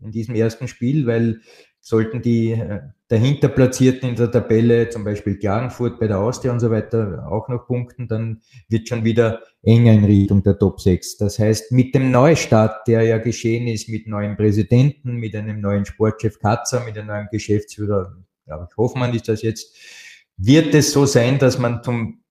in diesem ersten Spiel, weil sollten die äh, dahinter Platzierten in der Tabelle, zum Beispiel Klagenfurt bei der Austria und so weiter, auch noch punkten, dann wird schon wieder enger in Richtung der Top 6. Das heißt, mit dem Neustart, der ja geschehen ist, mit neuen Präsidenten, mit einem neuen Sportchef Katzer, mit einem neuen Geschäftsführer, glaube ich, Hoffmann ist das jetzt, wird es so sein, dass man zum,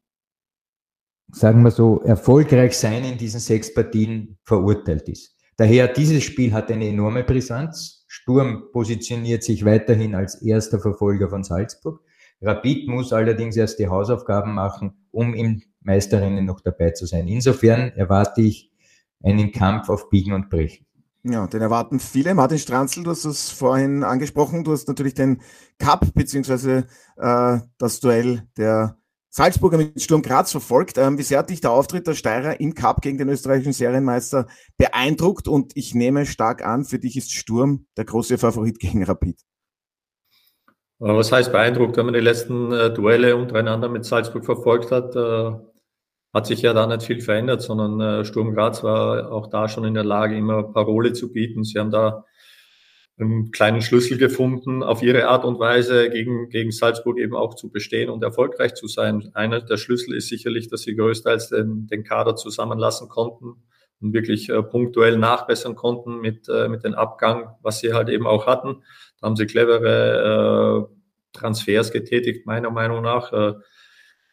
sagen wir so, erfolgreich sein in diesen sechs Partien verurteilt ist. Daher, dieses Spiel hat eine enorme Brisanz. Sturm positioniert sich weiterhin als erster Verfolger von Salzburg. Rapid muss allerdings erst die Hausaufgaben machen, um im Meisterrennen noch dabei zu sein. Insofern erwarte ich einen Kampf auf Biegen und Brechen. Ja, den erwarten viele. Martin Stranzl, du hast es vorhin angesprochen. Du hast natürlich den Cup beziehungsweise äh, das Duell der Salzburger mit Sturm Graz verfolgt. Ähm, wie sehr hat dich der Auftritt der Steirer im Cup gegen den österreichischen Serienmeister beeindruckt? Und ich nehme stark an, für dich ist Sturm der große Favorit gegen Rapid. Was heißt beeindruckt? Wenn man die letzten äh, Duelle untereinander mit Salzburg verfolgt hat, äh, hat sich ja da nicht viel verändert, sondern äh, Sturm Graz war auch da schon in der Lage, immer Parole zu bieten. Sie haben da einen kleinen Schlüssel gefunden, auf ihre Art und Weise gegen, gegen Salzburg eben auch zu bestehen und erfolgreich zu sein. Einer der Schlüssel ist sicherlich, dass sie größtenteils den, den Kader zusammenlassen konnten und wirklich äh, punktuell nachbessern konnten mit, äh, mit dem Abgang, was sie halt eben auch hatten. Da haben sie clevere äh, Transfers getätigt, meiner Meinung nach.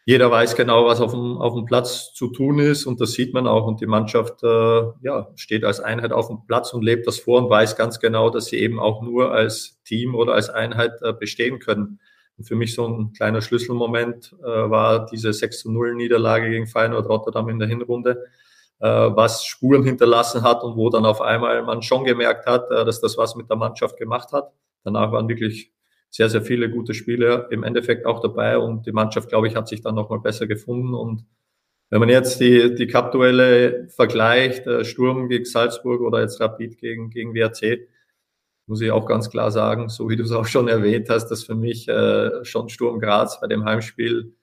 Jeder weiß genau, was auf dem, auf dem Platz zu tun ist und das sieht man auch. Und die Mannschaft äh, ja, steht als Einheit auf dem Platz und lebt das vor und weiß ganz genau, dass sie eben auch nur als Team oder als Einheit äh, bestehen können. Und für mich so ein kleiner Schlüsselmoment äh, war diese 6 zu 0 Niederlage gegen Feyenoord Rotterdam in der Hinrunde, äh, was Spuren hinterlassen hat und wo dann auf einmal man schon gemerkt hat, äh, dass das was mit der Mannschaft gemacht hat. Danach waren wirklich sehr, sehr viele gute Spiele im Endeffekt auch dabei und die Mannschaft, glaube ich, hat sich dann nochmal besser gefunden und wenn man jetzt die, die Cup-Duelle vergleicht, äh, Sturm gegen Salzburg oder jetzt Rapid gegen, gegen WRC, muss ich auch ganz klar sagen, so wie du es auch schon erwähnt hast, dass für mich äh, schon Sturm Graz bei dem Heimspiel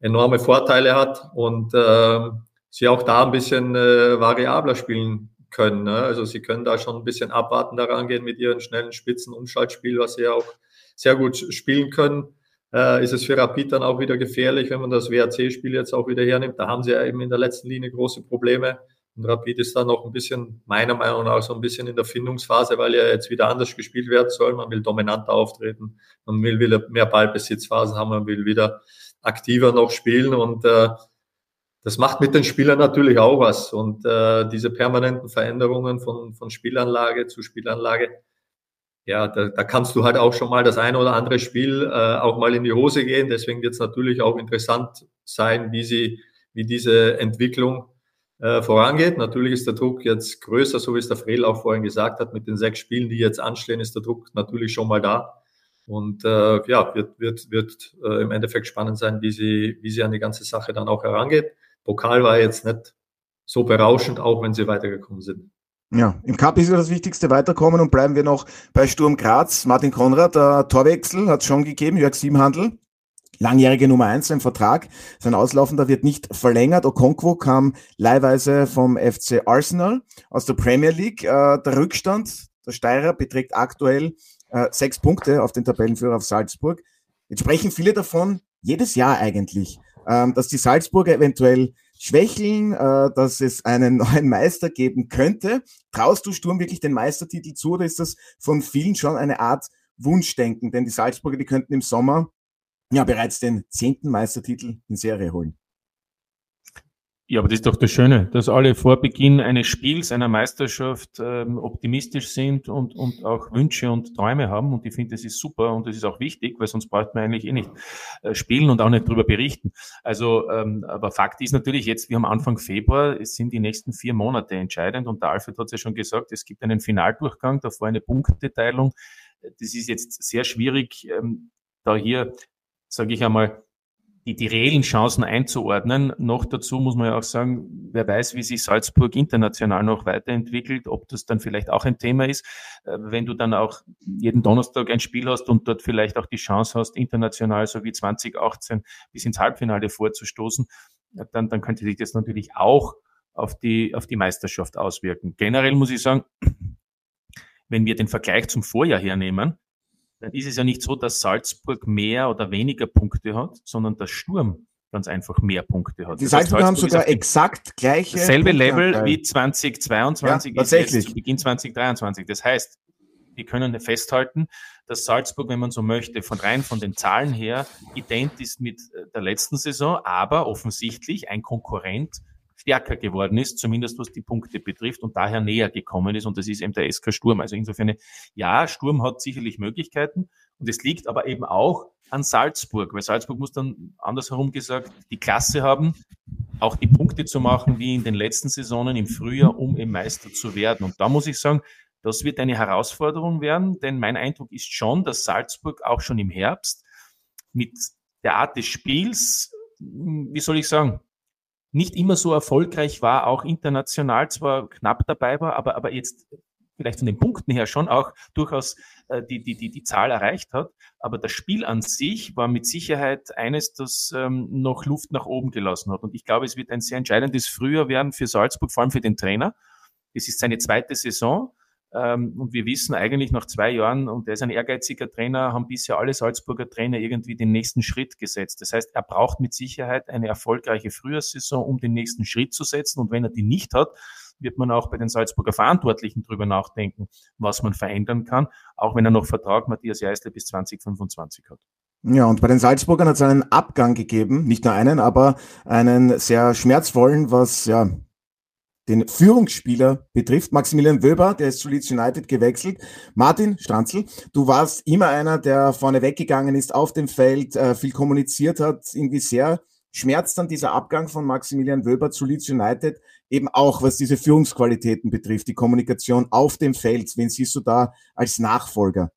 enorme Vorteile hat und äh, sie auch da ein bisschen äh, variabler spielen können. Ne? Also sie können da schon ein bisschen abwarten daran gehen mit ihren schnellen Spitzen, Umschaltspiel, was sie auch sehr gut spielen können, äh, ist es für Rapid dann auch wieder gefährlich, wenn man das WRC-Spiel jetzt auch wieder hernimmt. Da haben sie ja eben in der letzten Linie große Probleme. Und Rapid ist da noch ein bisschen, meiner Meinung nach, so ein bisschen in der Findungsphase, weil ja jetzt wieder anders gespielt werden soll. Man will dominanter auftreten, man will wieder mehr Ballbesitzphasen haben, man will wieder aktiver noch spielen und äh, das macht mit den Spielern natürlich auch was. Und äh, diese permanenten Veränderungen von, von Spielanlage zu Spielanlage, ja, da, da kannst du halt auch schon mal das eine oder andere Spiel äh, auch mal in die Hose gehen. Deswegen wird es natürlich auch interessant sein, wie sie, wie diese Entwicklung äh, vorangeht. Natürlich ist der Druck jetzt größer, so wie es der Frel auch vorhin gesagt hat, mit den sechs Spielen, die jetzt anstehen, ist der Druck natürlich schon mal da. Und äh, ja, wird, wird, wird äh, im Endeffekt spannend sein, wie sie, wie sie an die ganze Sache dann auch herangeht. Pokal war jetzt nicht so berauschend, auch wenn sie weitergekommen sind. Ja, im Cup ist ja das Wichtigste weiterkommen und bleiben wir noch bei Sturm Graz. Martin Konrad, der Torwechsel hat es schon gegeben, Jörg Siebenhandel langjährige Nummer eins im Vertrag. Sein Auslaufender wird nicht verlängert. Okonkwo kam leihweise vom FC Arsenal aus der Premier League. Äh, der Rückstand der Steirer beträgt aktuell äh, sechs Punkte auf den Tabellenführer auf Salzburg. Jetzt sprechen viele davon, jedes Jahr eigentlich, ähm, dass die Salzburger eventuell schwächeln, äh, dass es einen neuen Meister geben könnte. Traust du Sturm wirklich den Meistertitel zu oder ist das von vielen schon eine Art Wunschdenken? Denn die Salzburger, die könnten im Sommer ja bereits den zehnten Meistertitel in Serie holen. Ja, aber das ist doch das Schöne, dass alle vor Beginn eines Spiels, einer Meisterschaft ähm, optimistisch sind und, und auch Wünsche und Träume haben. Und ich finde, das ist super und das ist auch wichtig, weil sonst braucht man eigentlich eh nicht äh, spielen und auch nicht drüber berichten. Also, ähm, aber Fakt ist natürlich jetzt, wir haben Anfang Februar, es sind die nächsten vier Monate entscheidend und der Alfred hat es ja schon gesagt, es gibt einen Finaldurchgang, davor eine Punkteteilung. Das ist jetzt sehr schwierig, ähm, da hier sage ich einmal, die, die reellen Chancen einzuordnen. Noch dazu muss man ja auch sagen, wer weiß, wie sich Salzburg international noch weiterentwickelt, ob das dann vielleicht auch ein Thema ist. Äh, wenn du dann auch jeden Donnerstag ein Spiel hast und dort vielleicht auch die Chance hast, international so wie 2018 bis ins Halbfinale vorzustoßen, dann, dann könnte sich das natürlich auch auf die, auf die Meisterschaft auswirken. Generell muss ich sagen, wenn wir den Vergleich zum Vorjahr hernehmen, dann ist es ja nicht so, dass Salzburg mehr oder weniger Punkte hat, sondern dass Sturm ganz einfach mehr Punkte hat. Die Salzburger haben sogar exakt gleiche. Selbe Level wie 2022 ja, tatsächlich. ist Beginn 2023. Das heißt, wir können festhalten, dass Salzburg, wenn man so möchte, von rein von den Zahlen her ident ist mit äh, der letzten Saison, aber offensichtlich ein Konkurrent stärker geworden ist, zumindest was die Punkte betrifft und daher näher gekommen ist. Und das ist eben der SK Sturm. Also insofern, ja, Sturm hat sicherlich Möglichkeiten. Und es liegt aber eben auch an Salzburg, weil Salzburg muss dann andersherum gesagt die Klasse haben, auch die Punkte zu machen wie in den letzten Saisonen im Frühjahr, um eben Meister zu werden. Und da muss ich sagen, das wird eine Herausforderung werden, denn mein Eindruck ist schon, dass Salzburg auch schon im Herbst mit der Art des Spiels, wie soll ich sagen, nicht immer so erfolgreich war, auch international zwar knapp dabei war, aber, aber jetzt vielleicht von den Punkten her schon auch durchaus äh, die, die, die, die Zahl erreicht hat. Aber das Spiel an sich war mit Sicherheit eines, das ähm, noch Luft nach oben gelassen hat. Und ich glaube, es wird ein sehr entscheidendes Frühjahr werden für Salzburg, vor allem für den Trainer. Es ist seine zweite Saison. Ähm, und wir wissen eigentlich nach zwei Jahren, und er ist ein ehrgeiziger Trainer, haben bisher alle Salzburger Trainer irgendwie den nächsten Schritt gesetzt. Das heißt, er braucht mit Sicherheit eine erfolgreiche Frühjahrssaison, um den nächsten Schritt zu setzen. Und wenn er die nicht hat, wird man auch bei den Salzburger Verantwortlichen drüber nachdenken, was man verändern kann, auch wenn er noch Vertrag Matthias Jeißle bis 2025 hat. Ja, und bei den Salzburgern hat es einen Abgang gegeben, nicht nur einen, aber einen sehr schmerzvollen, was ja den Führungsspieler betrifft. Maximilian Wöber, der ist zu Leeds United gewechselt. Martin Stranzl, du warst immer einer, der vorne weggegangen ist auf dem Feld, äh, viel kommuniziert hat. Irgendwie sehr schmerzt dann dieser Abgang von Maximilian Wöber zu Leeds United eben auch, was diese Führungsqualitäten betrifft, die Kommunikation auf dem Feld. Wen siehst du da als Nachfolger?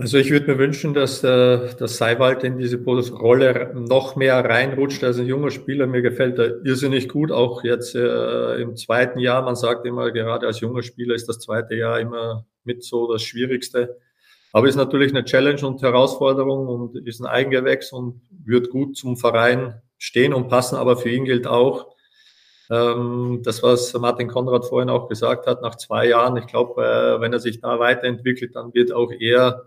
Also ich würde mir wünschen, dass äh, dass Seiwald in diese Rolle noch mehr reinrutscht als ein junger Spieler. Mir gefällt er irrsinnig gut, auch jetzt äh, im zweiten Jahr. Man sagt immer, gerade als junger Spieler ist das zweite Jahr immer mit so das Schwierigste. Aber ist natürlich eine Challenge und Herausforderung und ist ein Eigengewächs und wird gut zum Verein stehen und passen. Aber für ihn gilt auch, ähm, das, was Martin Konrad vorhin auch gesagt hat, nach zwei Jahren, ich glaube, äh, wenn er sich da weiterentwickelt, dann wird auch er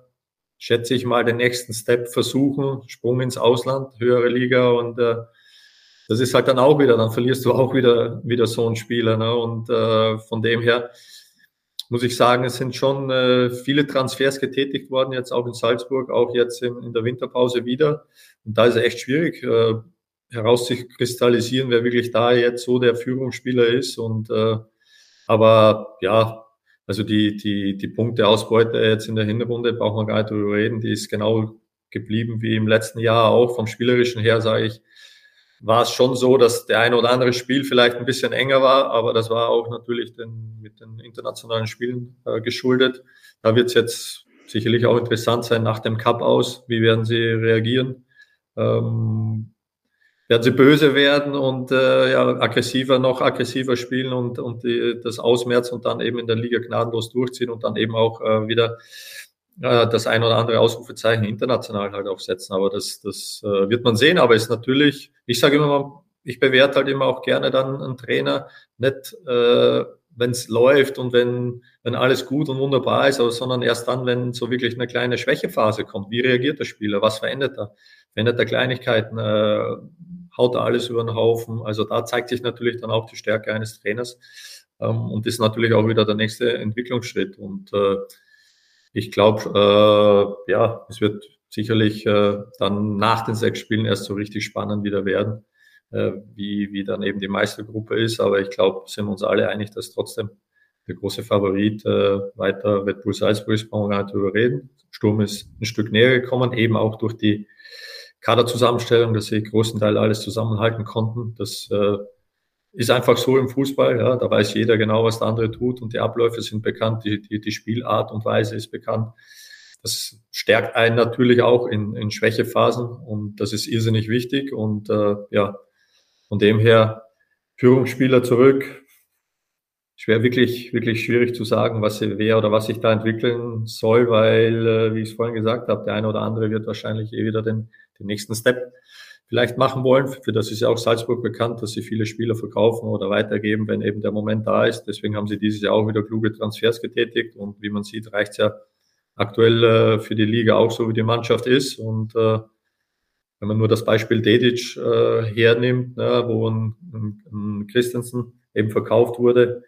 schätze ich mal, den nächsten Step versuchen, Sprung ins Ausland, höhere Liga und äh, das ist halt dann auch wieder, dann verlierst du auch wieder, wieder so einen Spieler. Ne? Und äh, von dem her muss ich sagen, es sind schon äh, viele Transfers getätigt worden, jetzt auch in Salzburg, auch jetzt in, in der Winterpause wieder. Und da ist es echt schwierig, äh, herauszukristallisieren, wer wirklich da jetzt so der Führungsspieler ist. Und äh, aber ja, also die, die, die Punkteausbeute jetzt in der Hinrunde braucht man gar nicht drüber reden, die ist genau geblieben wie im letzten Jahr auch. Vom Spielerischen her sage ich, war es schon so, dass der ein oder andere Spiel vielleicht ein bisschen enger war, aber das war auch natürlich den, mit den internationalen Spielen äh, geschuldet. Da wird es jetzt sicherlich auch interessant sein nach dem Cup aus, wie werden sie reagieren. Ähm, werden sie böse werden und äh, ja, aggressiver, noch aggressiver spielen und, und die, das ausmerzen und dann eben in der Liga gnadenlos durchziehen und dann eben auch äh, wieder äh, das ein oder andere Ausrufezeichen international halt aufsetzen. Aber das, das äh, wird man sehen. Aber ist natürlich, ich sage immer mal, ich bewerte halt immer auch gerne dann einen Trainer, nicht äh, wenn es läuft und wenn, wenn alles gut und wunderbar ist, aber, sondern erst dann, wenn so wirklich eine kleine Schwächephase kommt. Wie reagiert der Spieler? Was verändert er? Verändert er Kleinigkeiten? Äh, haut alles über den Haufen? Also da zeigt sich natürlich dann auch die Stärke eines Trainers. Ähm, und ist natürlich auch wieder der nächste Entwicklungsschritt. Und äh, ich glaube, äh, ja, es wird sicherlich äh, dann nach den sechs Spielen erst so richtig spannend wieder werden, äh, wie, wie dann eben die Meistergruppe ist. Aber ich glaube, sind uns alle einig, dass trotzdem der große Favorit äh, weiter Red Bull Salzburg ist, brauchen wir gar nicht drüber reden. Sturm ist ein Stück näher gekommen, eben auch durch die Kaderzusammenstellung, dass sie großen Teil alles zusammenhalten konnten. Das äh, ist einfach so im Fußball. Ja, da weiß jeder genau, was der andere tut und die Abläufe sind bekannt, die, die, die Spielart und Weise ist bekannt. Das stärkt einen natürlich auch in, in Schwächephasen und das ist irrsinnig wichtig. Und äh, ja, von dem her Führungsspieler zurück. Schwer wirklich, wirklich schwierig zu sagen, was sie wer oder was sich da entwickeln soll, weil, äh, wie ich es vorhin gesagt habe, der eine oder andere wird wahrscheinlich eh wieder den, den nächsten Step vielleicht machen wollen. Für das ist ja auch Salzburg bekannt, dass sie viele Spieler verkaufen oder weitergeben, wenn eben der Moment da ist. Deswegen haben sie dieses Jahr auch wieder kluge Transfers getätigt und wie man sieht, reicht es ja aktuell äh, für die Liga auch so, wie die Mannschaft ist. Und äh, wenn man nur das Beispiel Dedic äh, hernimmt, ne, wo ein, ein, ein Christensen eben verkauft wurde,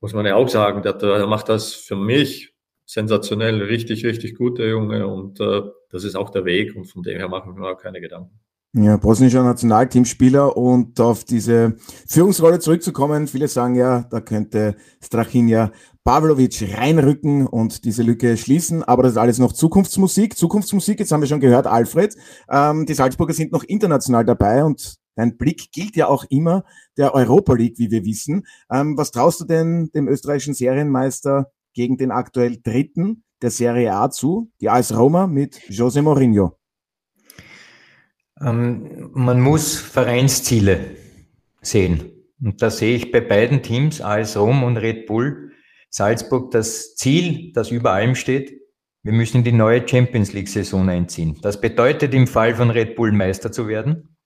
muss man ja auch sagen, der, der macht das für mich sensationell, richtig, richtig gut, der Junge. Und äh, das ist auch der Weg und von dem her machen wir auch keine Gedanken. Ja, bosnischer Nationalteamspieler und auf diese Führungsrolle zurückzukommen. Viele sagen ja, da könnte Strachinja Pavlovic reinrücken und diese Lücke schließen, aber das ist alles noch Zukunftsmusik. Zukunftsmusik, jetzt haben wir schon gehört, Alfred. Ähm, die Salzburger sind noch international dabei und dein Blick gilt ja auch immer der Europa League, wie wir wissen. Ähm, was traust du denn dem österreichischen Serienmeister gegen den aktuell Dritten der Serie A zu, die AS Roma mit Jose Mourinho? Ähm, man muss Vereinsziele sehen. Und da sehe ich bei beiden Teams, AS Rom und Red Bull Salzburg, das Ziel, das über allem steht, wir müssen die neue Champions League-Saison einziehen. Das bedeutet im Fall von Red Bull Meister zu werden,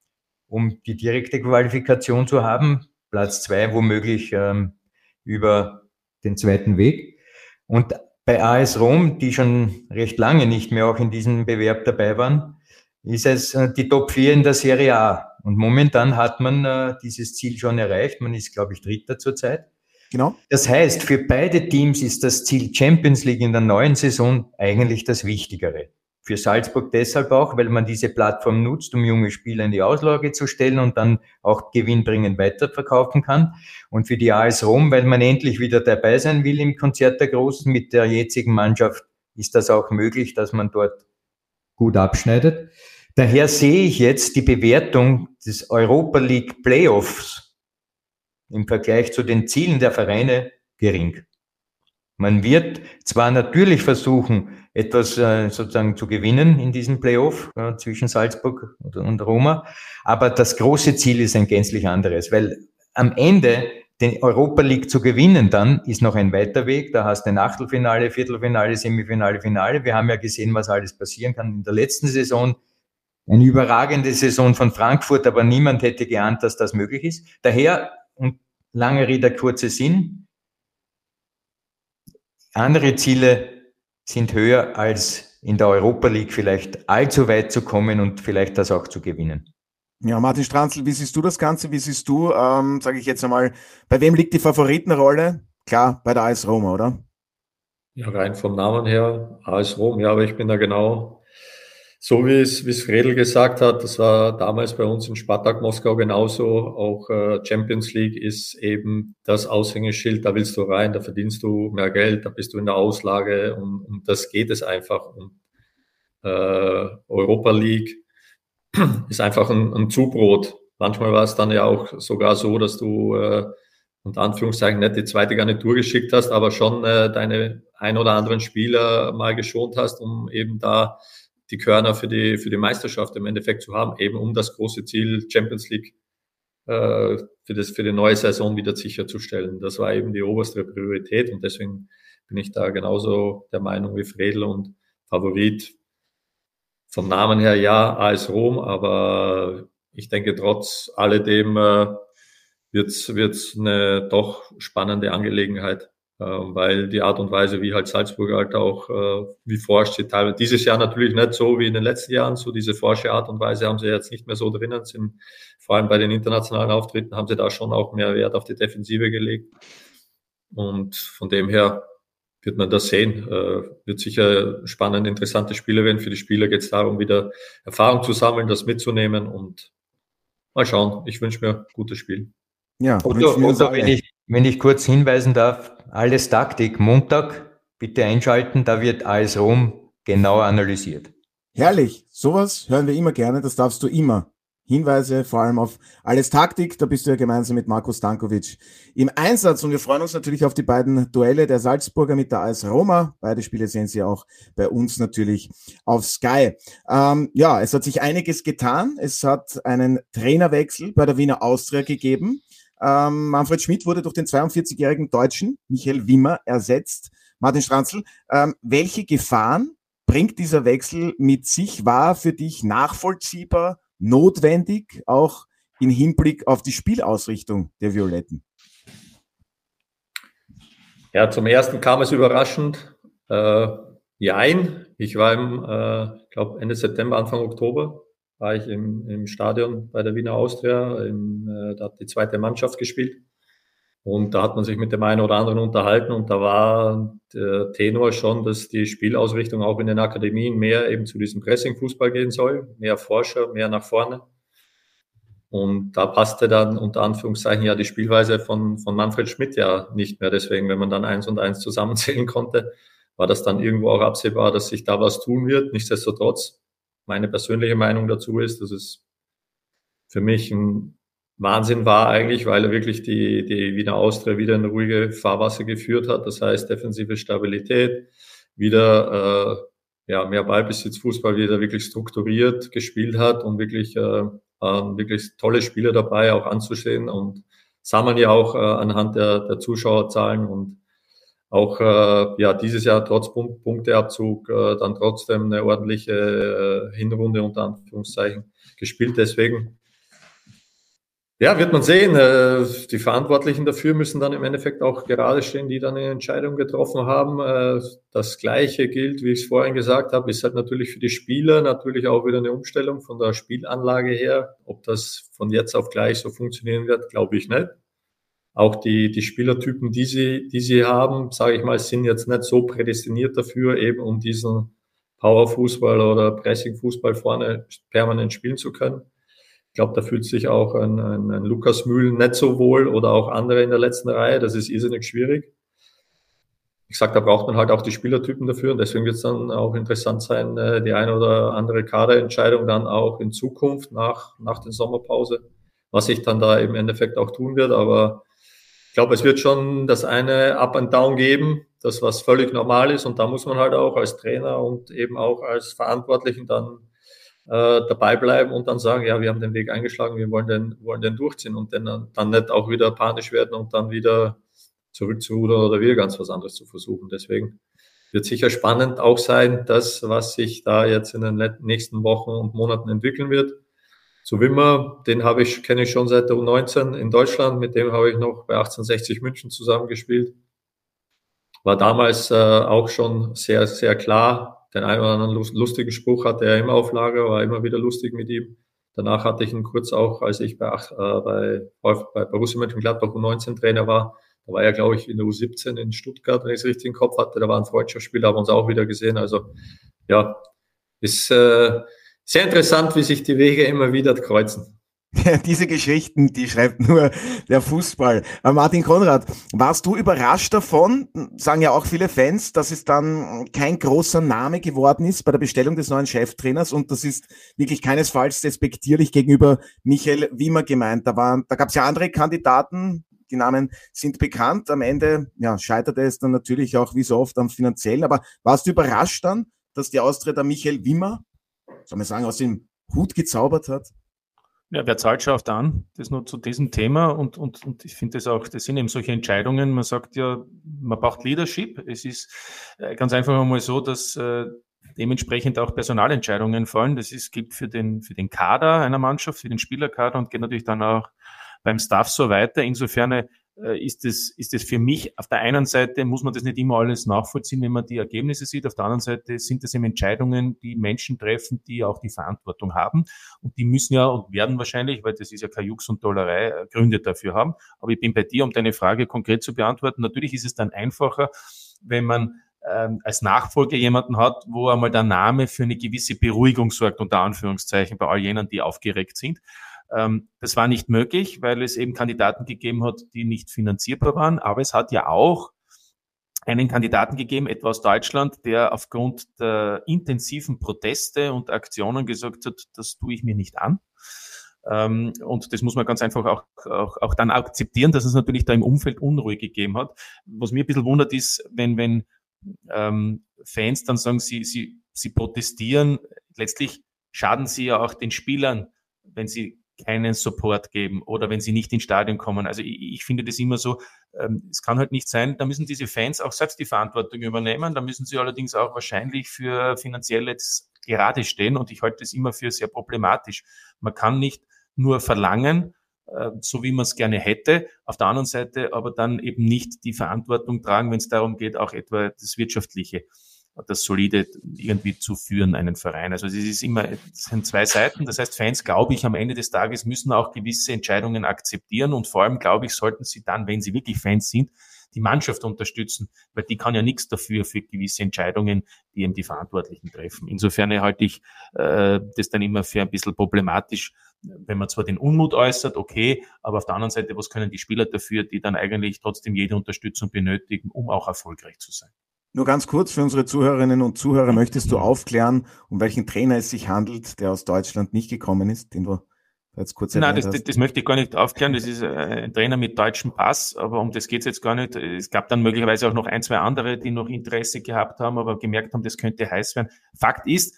um die direkte Qualifikation zu haben, Platz zwei womöglich ähm, über den zweiten Weg. Und bei AS Rom, die schon recht lange nicht mehr auch in diesem Bewerb dabei waren, ist es äh, die Top 4 in der Serie A. Und momentan hat man äh, dieses Ziel schon erreicht. Man ist, glaube ich, Dritter zurzeit. Genau. Das heißt, für beide Teams ist das Ziel Champions League in der neuen Saison eigentlich das Wichtigere. Für Salzburg deshalb auch, weil man diese Plattform nutzt, um junge Spieler in die Auslage zu stellen und dann auch gewinnbringend weiterverkaufen kann. Und für die AS Rom, weil man endlich wieder dabei sein will im Konzert der Großen. Mit der jetzigen Mannschaft ist das auch möglich, dass man dort gut abschneidet. Daher sehe ich jetzt die Bewertung des Europa League Playoffs im Vergleich zu den Zielen der Vereine gering. Man wird zwar natürlich versuchen, etwas äh, sozusagen zu gewinnen in diesem Playoff äh, zwischen Salzburg und, und Roma, aber das große Ziel ist ein gänzlich anderes, weil am Ende den Europa League zu gewinnen dann ist noch ein weiter Weg. Da hast du ein Achtelfinale, Viertelfinale, Semifinale, Finale. Wir haben ja gesehen, was alles passieren kann. In der letzten Saison eine überragende Saison von Frankfurt, aber niemand hätte geahnt, dass das möglich ist. Daher, und lange Rede, kurze Sinn, andere Ziele sind höher als in der Europa League vielleicht allzu weit zu kommen und vielleicht das auch zu gewinnen. Ja, Martin Stranzl, wie siehst du das Ganze? Wie siehst du, ähm, sage ich jetzt einmal, bei wem liegt die Favoritenrolle? Klar, bei der AS Roma, oder? Ja, rein vom Namen her, AS Rom, ja, aber ich bin da genau so wie es, wie es Fredel gesagt hat, das war damals bei uns in Spartak Moskau genauso. Auch äh, Champions League ist eben das Aushängeschild, da willst du rein, da verdienst du mehr Geld, da bist du in der Auslage und um das geht es einfach. Und äh, Europa League ist einfach ein, ein Zubrot. Manchmal war es dann ja auch sogar so, dass du äh, unter Anführungszeichen nicht die zweite Garnitur geschickt hast, aber schon äh, deine ein oder anderen Spieler mal geschont hast, um eben da die Körner für die, für die Meisterschaft im Endeffekt zu haben, eben um das große Ziel Champions League äh, für, das, für die neue Saison wieder sicherzustellen. Das war eben die oberste Priorität und deswegen bin ich da genauso der Meinung wie Fredel und Favorit. Vom Namen her ja, AS Rom, aber ich denke trotz alledem äh, wird es eine doch spannende Angelegenheit. Ähm, weil die Art und Weise, wie halt Salzburg halt auch äh, wie forscht, sie teilweise dieses Jahr natürlich nicht so wie in den letzten Jahren, so diese forsche Art und Weise haben sie jetzt nicht mehr so drinnen, sind, vor allem bei den internationalen Auftritten haben sie da schon auch mehr Wert auf die Defensive gelegt und von dem her wird man das sehen. Äh, wird sicher spannend, interessante Spiele werden. Für die Spieler geht es darum, wieder Erfahrung zu sammeln, das mitzunehmen und mal schauen. Ich wünsche mir ein gutes Spiel. Ja, und, und, und wenn, ich, wenn ich kurz hinweisen darf, alles Taktik. Montag bitte einschalten, da wird AS Rom genauer analysiert. Herrlich, sowas hören wir immer gerne, das darfst du immer. Hinweise vor allem auf alles Taktik, da bist du ja gemeinsam mit Markus Stankovic im Einsatz und wir freuen uns natürlich auf die beiden Duelle der Salzburger mit der AS Roma. Beide Spiele sehen Sie auch bei uns natürlich auf Sky. Ähm, ja, es hat sich einiges getan. Es hat einen Trainerwechsel bei der Wiener Austria gegeben. Ähm, Manfred Schmidt wurde durch den 42-jährigen Deutschen Michael Wimmer ersetzt. Martin Stranzl, ähm, welche Gefahren bringt dieser Wechsel mit sich? War für dich nachvollziehbar, notwendig, auch im Hinblick auf die Spielausrichtung der Violetten? Ja, zum ersten kam es überraschend. Äh, jein. Ich war im, äh, ich glaube, Ende September, Anfang Oktober war ich im, im Stadion bei der Wiener Austria. Im, äh, da hat die zweite Mannschaft gespielt. Und da hat man sich mit dem einen oder anderen unterhalten und da war der Tenor schon, dass die Spielausrichtung auch in den Akademien mehr eben zu diesem Pressing-Fußball gehen soll, mehr Forscher, mehr nach vorne. Und da passte dann unter Anführungszeichen ja die Spielweise von, von Manfred Schmidt ja nicht mehr. Deswegen, wenn man dann eins und eins zusammenzählen konnte, war das dann irgendwo auch absehbar, dass sich da was tun wird. Nichtsdestotrotz meine persönliche Meinung dazu ist, dass es für mich ein Wahnsinn war eigentlich, weil er wirklich die, die Wiener Austria wieder in ruhige Fahrwasser geführt hat. Das heißt, defensive Stabilität, wieder äh, ja, mehr Ballbesitz, Fußball wieder wirklich strukturiert gespielt hat und wirklich, äh, äh, wirklich tolle Spieler dabei auch anzusehen. Und sah man ja auch äh, anhand der, der Zuschauerzahlen und auch äh, ja dieses Jahr trotz Punkteabzug äh, dann trotzdem eine ordentliche äh, Hinrunde unter Anführungszeichen gespielt. Deswegen ja, wird man sehen. Äh, die Verantwortlichen dafür müssen dann im Endeffekt auch gerade stehen, die dann eine Entscheidung getroffen haben. Äh, das Gleiche gilt, wie ich es vorhin gesagt habe, ist halt natürlich für die Spieler natürlich auch wieder eine Umstellung von der Spielanlage her. Ob das von jetzt auf gleich so funktionieren wird, glaube ich nicht. Auch die, die Spielertypen, die sie, die sie haben, sage ich mal, sind jetzt nicht so prädestiniert dafür, eben um diesen Powerfußball oder Pressingfußball vorne permanent spielen zu können. Ich glaube, da fühlt sich auch ein, ein, ein Lukas Mühlen nicht so wohl oder auch andere in der letzten Reihe. Das ist irrsinnig schwierig. Ich sage, da braucht man halt auch die Spielertypen dafür und deswegen wird es dann auch interessant sein, äh, die eine oder andere Kaderentscheidung dann auch in Zukunft nach, nach der Sommerpause, was sich dann da im Endeffekt auch tun wird. Aber ich glaube, es wird schon das eine Up and Down geben, das was völlig normal ist. Und da muss man halt auch als Trainer und eben auch als Verantwortlichen dann äh, dabei bleiben und dann sagen, ja, wir haben den Weg eingeschlagen, wir wollen den, wollen den durchziehen und dann, dann nicht auch wieder panisch werden und dann wieder zurückzurudern oder wieder ganz was anderes zu versuchen. Deswegen wird sicher spannend auch sein, das, was sich da jetzt in den nächsten Wochen und Monaten entwickeln wird. Zu Wimmer, den habe ich, kenne ich schon seit der U19 in Deutschland, mit dem habe ich noch bei 1860 München zusammengespielt. War damals äh, auch schon sehr, sehr klar. Den einen oder anderen lustigen Spruch hatte er immer auf Lager, war immer wieder lustig mit ihm. Danach hatte ich ihn kurz auch, als ich bei, äh, bei, bei Borussia Mönchengladbach U19 Trainer war, da war er, glaube ich, in der U17 in Stuttgart, wenn ich es richtig im Kopf hatte. Da war ein Freundschaftsspiel, haben wir uns auch wieder gesehen. Also ja, ist äh, sehr interessant, wie sich die Wege immer wieder kreuzen. Diese Geschichten, die schreibt nur der Fußball. Äh, Martin Konrad, warst du überrascht davon, sagen ja auch viele Fans, dass es dann kein großer Name geworden ist bei der Bestellung des neuen Cheftrainers und das ist wirklich keinesfalls respektierlich gegenüber Michael Wimmer gemeint. Da, waren, da gab es ja andere Kandidaten, die Namen sind bekannt. Am Ende ja, scheiterte es dann natürlich auch wie so oft am finanziellen. Aber warst du überrascht dann, dass die Austria da Michael Wimmer, soll man sagen, aus dem Hut gezaubert hat? Ja, wer zahlt, schafft an. Das nur zu diesem Thema. Und, und, und ich finde das auch, das sind eben solche Entscheidungen. Man sagt ja, man braucht Leadership. Es ist äh, ganz einfach einmal so, dass äh, dementsprechend auch Personalentscheidungen fallen. Das ist, gilt für den, für den Kader einer Mannschaft, für den Spielerkader und geht natürlich dann auch beim Staff so weiter. Insofern äh, ist es, ist es für mich, auf der einen Seite muss man das nicht immer alles nachvollziehen, wenn man die Ergebnisse sieht. Auf der anderen Seite sind das eben Entscheidungen, die Menschen treffen, die auch die Verantwortung haben. Und die müssen ja und werden wahrscheinlich, weil das ist ja kein Jux und Tollerei, äh, Gründe dafür haben. Aber ich bin bei dir, um deine Frage konkret zu beantworten. Natürlich ist es dann einfacher, wenn man ähm, als Nachfolger jemanden hat, wo einmal der Name für eine gewisse Beruhigung sorgt, unter Anführungszeichen, bei all jenen, die aufgeregt sind. Ähm, das war nicht möglich, weil es eben Kandidaten gegeben hat, die nicht finanzierbar waren. Aber es hat ja auch einen Kandidaten gegeben, etwa aus Deutschland, der aufgrund der intensiven Proteste und Aktionen gesagt hat, das tue ich mir nicht an. Ähm, und das muss man ganz einfach auch, auch, auch dann akzeptieren, dass es natürlich da im Umfeld Unruhe gegeben hat. Was mir ein bisschen wundert ist, wenn, wenn ähm, Fans dann sagen, sie, sie, sie protestieren, letztlich schaden sie ja auch den Spielern, wenn sie keinen Support geben oder wenn sie nicht ins Stadion kommen. Also ich, ich finde das immer so, ähm, es kann halt nicht sein, da müssen diese Fans auch selbst die Verantwortung übernehmen, da müssen sie allerdings auch wahrscheinlich für finanzielles gerade stehen und ich halte das immer für sehr problematisch. Man kann nicht nur verlangen, äh, so wie man es gerne hätte, auf der anderen Seite aber dann eben nicht die Verantwortung tragen, wenn es darum geht, auch etwa das Wirtschaftliche das solide irgendwie zu führen, einen Verein. Also es ist immer, es sind zwei Seiten. Das heißt, Fans, glaube ich, am Ende des Tages müssen auch gewisse Entscheidungen akzeptieren und vor allem, glaube ich, sollten sie dann, wenn sie wirklich Fans sind, die Mannschaft unterstützen, weil die kann ja nichts dafür für gewisse Entscheidungen, die eben die Verantwortlichen treffen. Insofern halte ich äh, das dann immer für ein bisschen problematisch, wenn man zwar den Unmut äußert, okay, aber auf der anderen Seite, was können die Spieler dafür, die dann eigentlich trotzdem jede Unterstützung benötigen, um auch erfolgreich zu sein? Nur ganz kurz für unsere Zuhörerinnen und Zuhörer, möchtest du aufklären, um welchen Trainer es sich handelt, der aus Deutschland nicht gekommen ist, den du jetzt kurz Nein, das, das, das, möchte ich gar nicht aufklären. Das ist äh, ein Trainer mit deutschem Pass, aber um das geht's jetzt gar nicht. Es gab dann möglicherweise auch noch ein, zwei andere, die noch Interesse gehabt haben, aber gemerkt haben, das könnte heiß werden. Fakt ist,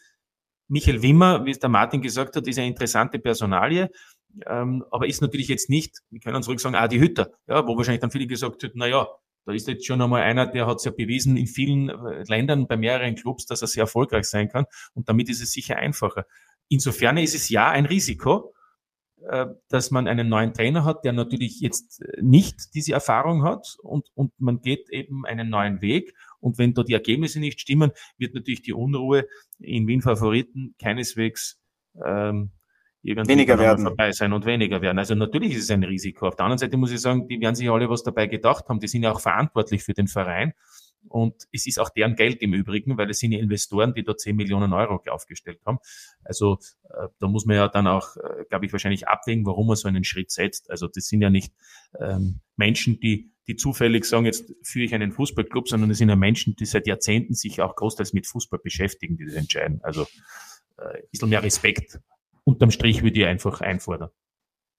Michael Wimmer, wie es der Martin gesagt hat, ist eine interessante Personalie. Ähm, aber ist natürlich jetzt nicht, wir können uns ruhig sagen, ah, die Hütter, ja, wo wahrscheinlich dann viele gesagt hätten, na ja, da ist jetzt schon einmal einer, der hat es ja bewiesen in vielen äh, Ländern bei mehreren Clubs, dass er sehr erfolgreich sein kann. Und damit ist es sicher einfacher. Insofern ist es ja ein Risiko, äh, dass man einen neuen Trainer hat, der natürlich jetzt äh, nicht diese Erfahrung hat und, und man geht eben einen neuen Weg. Und wenn da die Ergebnisse nicht stimmen, wird natürlich die Unruhe in Wien Favoriten keineswegs ähm, weniger werden. vorbei sein und weniger werden. Also natürlich ist es ein Risiko. Auf der anderen Seite muss ich sagen, die werden sich alle was dabei gedacht haben. Die sind ja auch verantwortlich für den Verein. Und es ist auch deren Geld im Übrigen, weil es sind ja Investoren, die da 10 Millionen Euro aufgestellt haben. Also äh, da muss man ja dann auch, äh, glaube ich, wahrscheinlich abwägen, warum man so einen Schritt setzt. Also das sind ja nicht ähm, Menschen, die, die zufällig sagen, jetzt führe ich einen Fußballclub, sondern es sind ja Menschen, die seit Jahrzehnten sich auch großteils mit Fußball beschäftigen, die das entscheiden. Also äh, ein bisschen mehr Respekt unterm Strich würde ich einfach einfordern.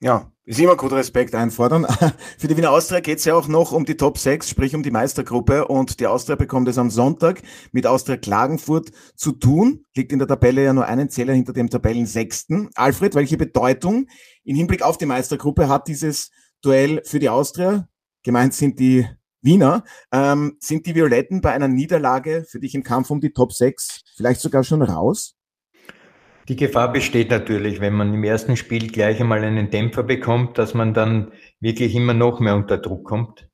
Ja, ist immer gut Respekt einfordern. Für die Wiener Austria geht es ja auch noch um die Top 6, sprich um die Meistergruppe. Und die Austria bekommt es am Sonntag mit Austria Klagenfurt zu tun. Liegt in der Tabelle ja nur einen Zähler hinter dem Tabellensechsten. Alfred, welche Bedeutung im Hinblick auf die Meistergruppe hat dieses Duell für die Austria? Gemeint sind die Wiener. Ähm, sind die Violetten bei einer Niederlage für dich im Kampf um die Top 6 vielleicht sogar schon raus? Die Gefahr besteht natürlich, wenn man im ersten Spiel gleich einmal einen Dämpfer bekommt, dass man dann wirklich immer noch mehr unter Druck kommt.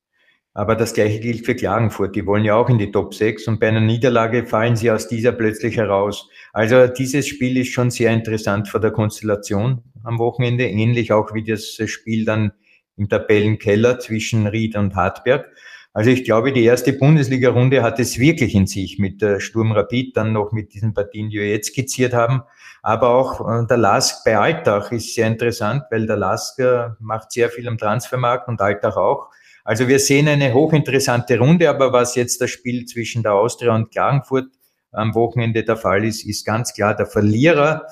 Aber das Gleiche gilt für Klagenfurt. Die wollen ja auch in die Top 6 und bei einer Niederlage fallen sie aus dieser plötzlich heraus. Also dieses Spiel ist schon sehr interessant vor der Konstellation. am Wochenende, ähnlich auch wie das Spiel dann im Tabellenkeller zwischen Ried und Hartberg. Also ich glaube, die erste Bundesliga-Runde hat es wirklich in sich mit der Sturm Rapid, dann noch mit diesen Partien, die wir jetzt skizziert haben. Aber auch äh, der Lask bei Altach ist sehr interessant, weil der Lask äh, macht sehr viel am Transfermarkt und Altach auch. Also wir sehen eine hochinteressante Runde, aber was jetzt das Spiel zwischen der Austria und Klagenfurt am Wochenende der Fall ist, ist ganz klar der Verlierer.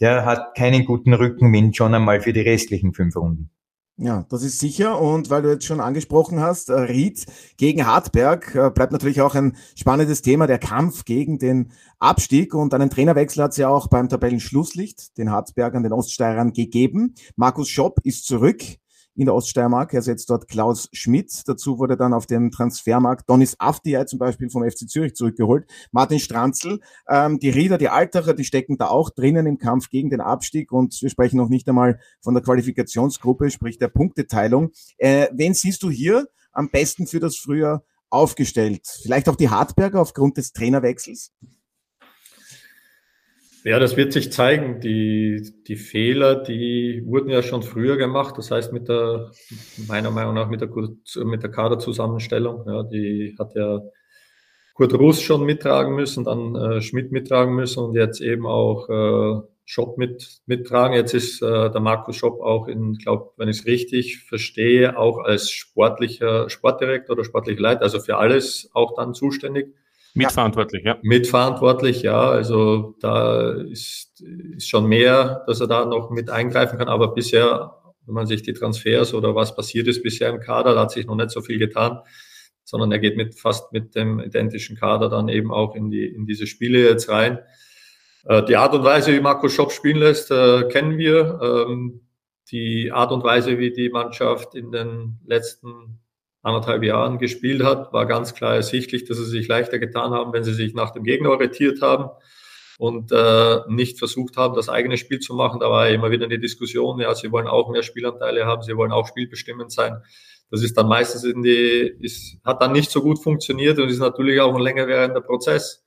Der hat keinen guten Rückenwind schon einmal für die restlichen fünf Runden. Ja, das ist sicher. Und weil du jetzt schon angesprochen hast, äh, Ried gegen Hartberg äh, bleibt natürlich auch ein spannendes Thema, der Kampf gegen den Abstieg. Und einen Trainerwechsel hat es ja auch beim Tabellenschlusslicht den Hartbergern, den Oststeirern gegeben. Markus Schopp ist zurück in der Oststeiermark. Er setzt dort Klaus Schmidt. Dazu wurde dann auf dem Transfermarkt Donis Afdiay zum Beispiel vom FC Zürich zurückgeholt. Martin Stranzl. Ähm, die Rieder, die Altacher, die stecken da auch drinnen im Kampf gegen den Abstieg. Und wir sprechen noch nicht einmal von der Qualifikationsgruppe, sprich der Punkteteilung. Äh, wen siehst du hier am besten für das Frühjahr aufgestellt? Vielleicht auch die Hartberger aufgrund des Trainerwechsels? Ja, das wird sich zeigen. Die, die Fehler, die wurden ja schon früher gemacht. Das heißt, mit der, meiner Meinung nach, mit der, mit der Kaderzusammenstellung, ja, die hat ja Kurt Russ schon mittragen müssen, dann äh, Schmidt mittragen müssen und jetzt eben auch äh, Schopp mit, mittragen. Jetzt ist äh, der Markus Schopp auch in, glaube, wenn ich es richtig verstehe, auch als sportlicher Sportdirektor oder sportlicher Leiter, also für alles auch dann zuständig. Mitverantwortlich, ja. Mitverantwortlich, ja. Also da ist, ist schon mehr, dass er da noch mit eingreifen kann. Aber bisher, wenn man sich die Transfers oder was passiert ist bisher im Kader, da hat sich noch nicht so viel getan, sondern er geht mit fast mit dem identischen Kader dann eben auch in die in diese Spiele jetzt rein. Äh, die Art und Weise, wie Marco Schopp spielen lässt, äh, kennen wir. Ähm, die Art und Weise, wie die Mannschaft in den letzten anderthalb Jahren gespielt hat, war ganz klar ersichtlich, dass sie sich leichter getan haben, wenn sie sich nach dem Gegner orientiert haben und äh, nicht versucht haben, das eigene Spiel zu machen. Da war immer wieder eine Diskussion, ja, sie wollen auch mehr Spielanteile haben, sie wollen auch spielbestimmend sein. Das ist dann meistens in die, ist, hat dann nicht so gut funktioniert und ist natürlich auch ein länger währender Prozess.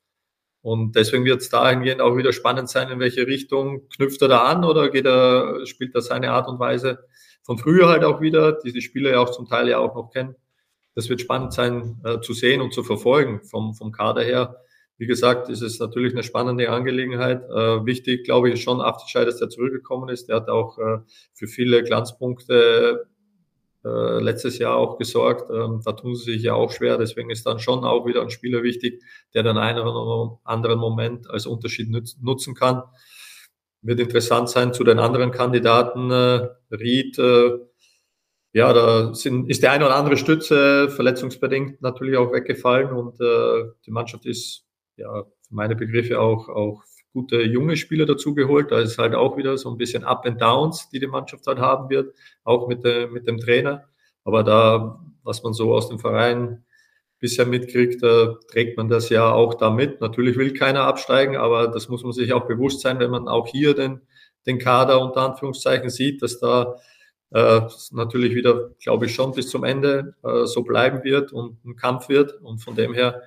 Und deswegen wird es dahingehend auch wieder spannend sein, in welche Richtung knüpft er da an oder geht er, spielt er seine Art und Weise von früher halt auch wieder, die die Spieler ja auch zum Teil ja auch noch kennen das wird spannend sein äh, zu sehen und zu verfolgen vom, vom Kader her. Wie gesagt, ist es natürlich eine spannende Angelegenheit. Äh, wichtig, glaube ich, ist schon Afterscheid, dass der zurückgekommen ist. Der hat auch äh, für viele Glanzpunkte äh, letztes Jahr auch gesorgt. Ähm, da tun sie sich ja auch schwer. Deswegen ist dann schon auch wieder ein Spieler wichtig, der dann einen oder anderen Moment als Unterschied nutzen kann. Wird interessant sein zu den anderen Kandidaten. Äh, Ried, äh, ja, da sind, ist der eine oder andere Stütze verletzungsbedingt natürlich auch weggefallen und äh, die Mannschaft ist ja für meine Begriffe auch, auch gute junge Spieler dazugeholt. Da ist halt auch wieder so ein bisschen Up and Downs, die die Mannschaft halt haben wird, auch mit, der, mit dem Trainer. Aber da, was man so aus dem Verein bisher mitkriegt, da trägt man das ja auch da mit. Natürlich will keiner absteigen, aber das muss man sich auch bewusst sein, wenn man auch hier den, den Kader unter Anführungszeichen sieht, dass da äh, natürlich wieder, glaube ich, schon bis zum Ende äh, so bleiben wird und ein Kampf wird. Und von dem her,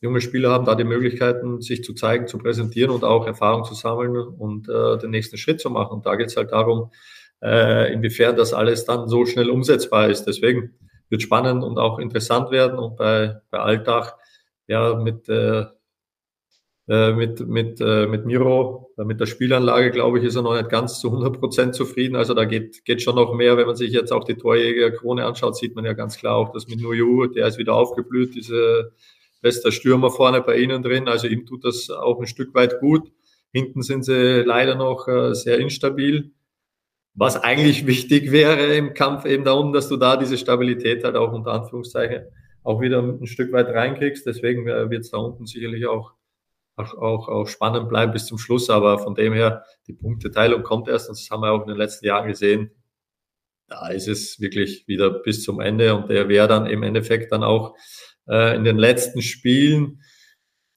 junge Spieler haben da die Möglichkeiten, sich zu zeigen, zu präsentieren und auch Erfahrung zu sammeln und äh, den nächsten Schritt zu machen. Und da geht es halt darum, äh, inwiefern das alles dann so schnell umsetzbar ist. Deswegen wird spannend und auch interessant werden. Und bei, bei Alltag, ja, mit äh, äh, mit, mit, äh, mit Miro, äh, mit der Spielanlage, glaube ich, ist er noch nicht ganz zu 100 Prozent zufrieden. Also da geht, geht schon noch mehr. Wenn man sich jetzt auch die Torjäger-Krone anschaut, sieht man ja ganz klar auch, dass mit Nuyu, der ist wieder aufgeblüht, diese bester Stürmer vorne bei ihnen drin. Also ihm tut das auch ein Stück weit gut. Hinten sind sie leider noch sehr instabil. Was eigentlich wichtig wäre im Kampf eben darum, dass du da diese Stabilität halt auch unter Anführungszeichen auch wieder ein Stück weit reinkriegst. Deswegen wird es da unten sicherlich auch auch, auch, auch spannend bleiben bis zum Schluss. Aber von dem her, die Punkteteilung kommt erst und das haben wir auch in den letzten Jahren gesehen. Da ist es wirklich wieder bis zum Ende und der wer dann im Endeffekt dann auch äh, in den letzten Spielen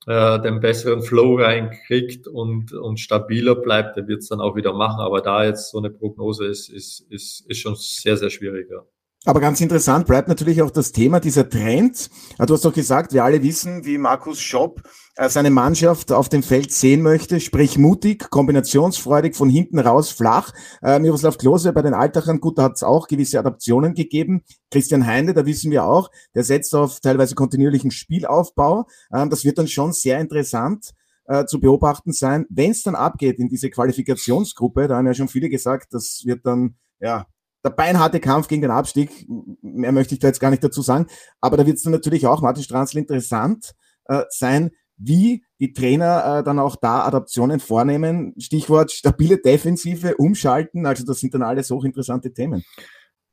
äh, den besseren Flow reinkriegt und, und stabiler bleibt, der wird es dann auch wieder machen. Aber da jetzt so eine Prognose ist, ist, ist, ist schon sehr, sehr schwierig. Ja. Aber ganz interessant bleibt natürlich auch das Thema dieser Trend. Du hast doch gesagt, wir alle wissen, wie Markus Schopp äh, seine Mannschaft auf dem Feld sehen möchte, sprich mutig, kombinationsfreudig, von hinten raus, flach. Äh, Miroslav Klose bei den Altachern, gut, da hat es auch gewisse Adaptionen gegeben. Christian Heinde, da wissen wir auch, der setzt auf teilweise kontinuierlichen Spielaufbau. Ähm, das wird dann schon sehr interessant äh, zu beobachten sein. Wenn es dann abgeht in diese Qualifikationsgruppe, da haben ja schon viele gesagt, das wird dann ja der beinharte Kampf gegen den Abstieg. Mehr möchte ich da jetzt gar nicht dazu sagen. Aber da wird es natürlich auch, Martin Stranzl, interessant äh, sein, wie die Trainer äh, dann auch da Adaptionen vornehmen. Stichwort stabile Defensive, umschalten. Also das sind dann alles hochinteressante Themen.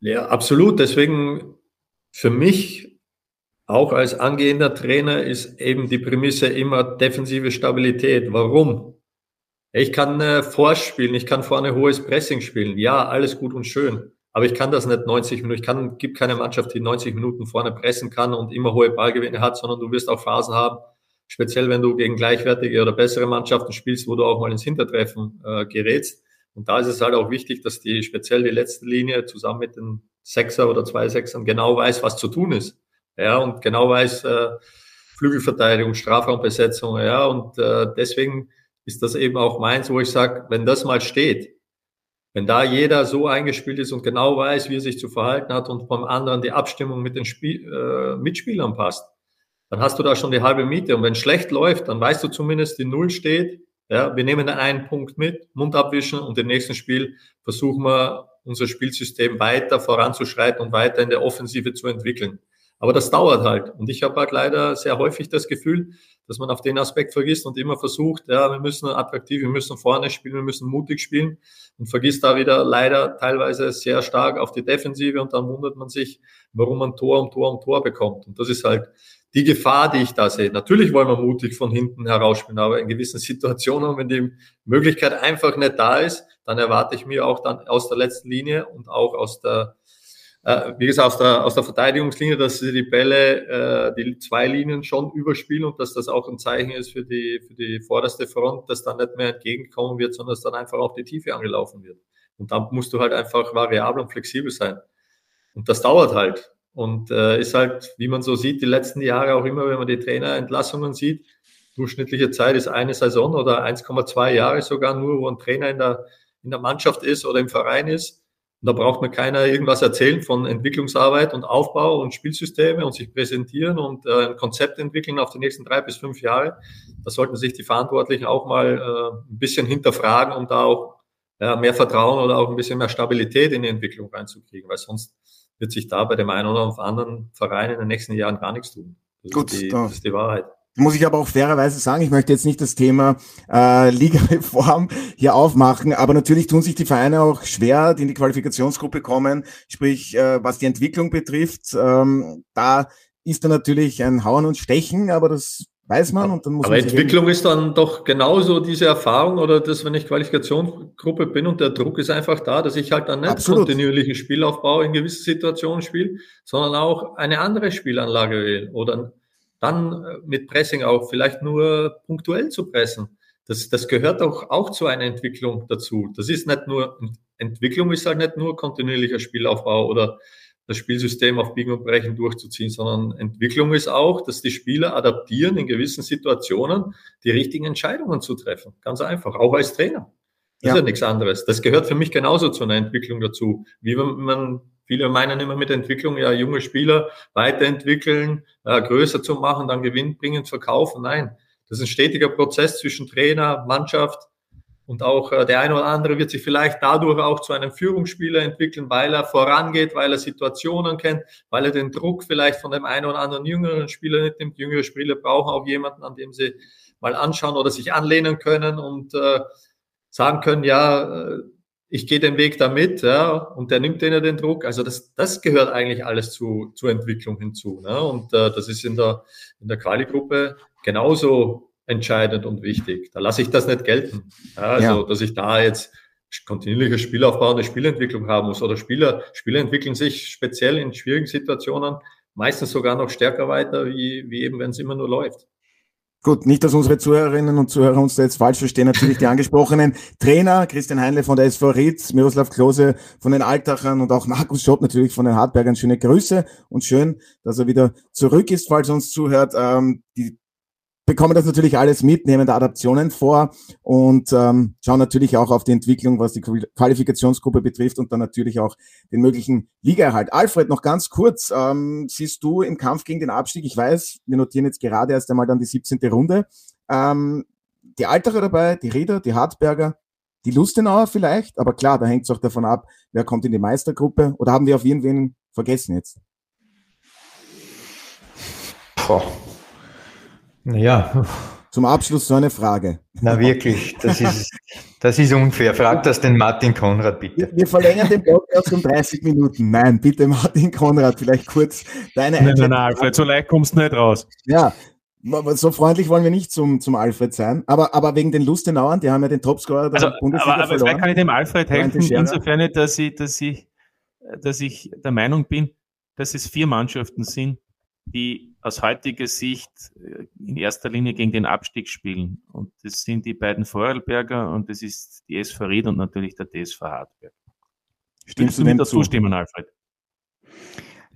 Ja, absolut. Deswegen für mich auch als angehender Trainer ist eben die Prämisse immer defensive Stabilität. Warum? Ich kann äh, vorspielen, ich kann vorne hohes Pressing spielen. Ja, alles gut und schön. Aber ich kann das nicht 90 Minuten. Ich kann, gibt keine Mannschaft, die 90 Minuten vorne pressen kann und immer hohe Ballgewinne hat, sondern du wirst auch Phasen haben, speziell wenn du gegen gleichwertige oder bessere Mannschaften spielst, wo du auch mal ins Hintertreffen äh, gerätst. Und da ist es halt auch wichtig, dass die speziell die letzte Linie zusammen mit den Sechser oder zwei Sechsern genau weiß, was zu tun ist. Ja, und genau weiß, äh, Flügelverteidigung, Strafraumbesetzung, ja, und äh, deswegen ist das eben auch meins, wo ich sage, wenn das mal steht, wenn da jeder so eingespielt ist und genau weiß, wie er sich zu verhalten hat und vom anderen die Abstimmung mit den Spiel, äh, Mitspielern passt, dann hast du da schon die halbe Miete. Und wenn schlecht läuft, dann weißt du zumindest, die Null steht. Ja, wir nehmen einen Punkt mit, Mund abwischen und im nächsten Spiel versuchen wir, unser Spielsystem weiter voranzuschreiten und weiter in der Offensive zu entwickeln. Aber das dauert halt. Und ich habe halt leider sehr häufig das Gefühl, dass man auf den Aspekt vergisst und immer versucht, ja, wir müssen attraktiv, wir müssen vorne spielen, wir müssen mutig spielen und vergisst da wieder leider teilweise sehr stark auf die Defensive und dann wundert man sich, warum man Tor um Tor um Tor bekommt. Und das ist halt die Gefahr, die ich da sehe. Natürlich wollen wir mutig von hinten herausspielen, aber in gewissen Situationen, wenn die Möglichkeit einfach nicht da ist, dann erwarte ich mir auch dann aus der letzten Linie und auch aus der wie gesagt, aus der, aus der Verteidigungslinie, dass sie die Bälle, äh, die zwei Linien schon überspielen und dass das auch ein Zeichen ist für die, für die vorderste Front, dass dann nicht mehr entgegenkommen wird, sondern dass dann einfach auch die Tiefe angelaufen wird. Und dann musst du halt einfach variabel und flexibel sein. Und das dauert halt. Und äh, ist halt, wie man so sieht, die letzten Jahre auch immer, wenn man die Trainerentlassungen sieht, durchschnittliche Zeit ist eine Saison oder 1,2 Jahre sogar nur, wo ein Trainer in der, in der Mannschaft ist oder im Verein ist. Und da braucht mir keiner irgendwas erzählen von Entwicklungsarbeit und Aufbau und Spielsysteme und sich präsentieren und äh, ein Konzept entwickeln auf die nächsten drei bis fünf Jahre. Da sollten sich die Verantwortlichen auch mal äh, ein bisschen hinterfragen, um da auch ja, mehr Vertrauen oder auch ein bisschen mehr Stabilität in die Entwicklung reinzukriegen, weil sonst wird sich da bei dem einen oder anderen Verein in den nächsten Jahren gar nichts tun. Das, Gut, ist, die, das ist die Wahrheit. Muss ich aber auch fairerweise sagen, ich möchte jetzt nicht das Thema äh, Ligareform hier aufmachen, aber natürlich tun sich die Vereine auch schwer, die in die Qualifikationsgruppe kommen, sprich äh, was die Entwicklung betrifft. Ähm, da ist da natürlich ein Hauen und Stechen, aber das weiß man und dann muss Aber man Entwicklung ist dann doch genauso diese Erfahrung oder das, wenn ich Qualifikationsgruppe bin und der Druck ist einfach da, dass ich halt dann nicht Absolut. kontinuierlichen Spielaufbau in gewissen Situationen spiele, sondern auch eine andere Spielanlage wähle oder dann äh, mit Pressing auch vielleicht nur punktuell zu pressen. Das, das gehört auch, auch zu einer Entwicklung dazu. Das ist nicht nur, Entwicklung ist halt nicht nur kontinuierlicher Spielaufbau oder das Spielsystem auf Biegen und Brechen durchzuziehen, sondern Entwicklung ist auch, dass die Spieler adaptieren, in gewissen Situationen die richtigen Entscheidungen zu treffen. Ganz einfach, auch als Trainer. Das ja. ist ja nichts anderes. Das gehört für mich genauso zu einer Entwicklung dazu. Wie wenn man Viele meinen immer mit Entwicklung, ja, junge Spieler weiterentwickeln, äh, größer zu machen, dann gewinnbringend verkaufen. Nein, das ist ein stetiger Prozess zwischen Trainer, Mannschaft und auch äh, der eine oder andere wird sich vielleicht dadurch auch zu einem Führungsspieler entwickeln, weil er vorangeht, weil er Situationen kennt, weil er den Druck vielleicht von dem einen oder anderen jüngeren Spieler nicht nimmt. Jüngere Spieler brauchen auch jemanden, an dem sie mal anschauen oder sich anlehnen können und äh, sagen können, ja, äh, ich gehe den Weg damit, ja, und der nimmt denen den Druck. Also das, das gehört eigentlich alles zu, zur Entwicklung hinzu. Ne? Und äh, das ist in der, in der Quali-Gruppe genauso entscheidend und wichtig. Da lasse ich das nicht gelten. Ja, also, ja. dass ich da jetzt kontinuierliche Spielaufbau und eine Spielentwicklung haben muss. Oder Spieler, Spieler entwickeln sich speziell in schwierigen Situationen meistens sogar noch stärker weiter, wie, wie eben, wenn es immer nur läuft. Gut, nicht, dass unsere Zuhörerinnen und Zuhörer uns da jetzt falsch verstehen. Natürlich die angesprochenen Trainer, Christian Heinle von der SV Ried, Miroslav Klose von den Altachern und auch Markus Schott natürlich von den Hartbergern. Schöne Grüße und schön, dass er wieder zurück ist, falls er uns zuhört. Ähm, die bekommen das natürlich alles mit, nehmen da Adaptionen vor und ähm, schauen natürlich auch auf die Entwicklung, was die Qualifikationsgruppe betrifft und dann natürlich auch den möglichen Ligaerhalt. Alfred, noch ganz kurz, ähm, siehst du im Kampf gegen den Abstieg, ich weiß, wir notieren jetzt gerade erst einmal dann die 17. Runde, ähm, die Altacher dabei, die Rieder, die Hartberger, die Lustenauer vielleicht, aber klar, da hängt es auch davon ab, wer kommt in die Meistergruppe oder haben wir auf jeden Fall vergessen jetzt? Boah. Ja. Zum Abschluss so eine Frage. Na wirklich, das ist, das ist unfair. Frag das den Martin Konrad bitte. Wir, wir verlängern den Podcast um 30 Minuten. Nein, bitte Martin Konrad, vielleicht kurz deine Nein, nein, nein, Alfred, so leicht kommst du nicht raus. Ja, so freundlich wollen wir nicht zum, zum Alfred sein, aber, aber wegen den Lustenauern, die haben ja den Topscorer der also, Bundesliga aber, aber verloren. vielleicht kann ich dem Alfred helfen, insofern, dass ich, dass ich, dass ich der Meinung bin, dass es vier Mannschaften sind, die aus heutiger Sicht äh, in erster Linie gegen den Abstieg spielen. Und das sind die beiden Vorarlberger und das ist die SV Ried und natürlich der TSV Hartberg. Stimmst du mir dazu stimmen, Alfred?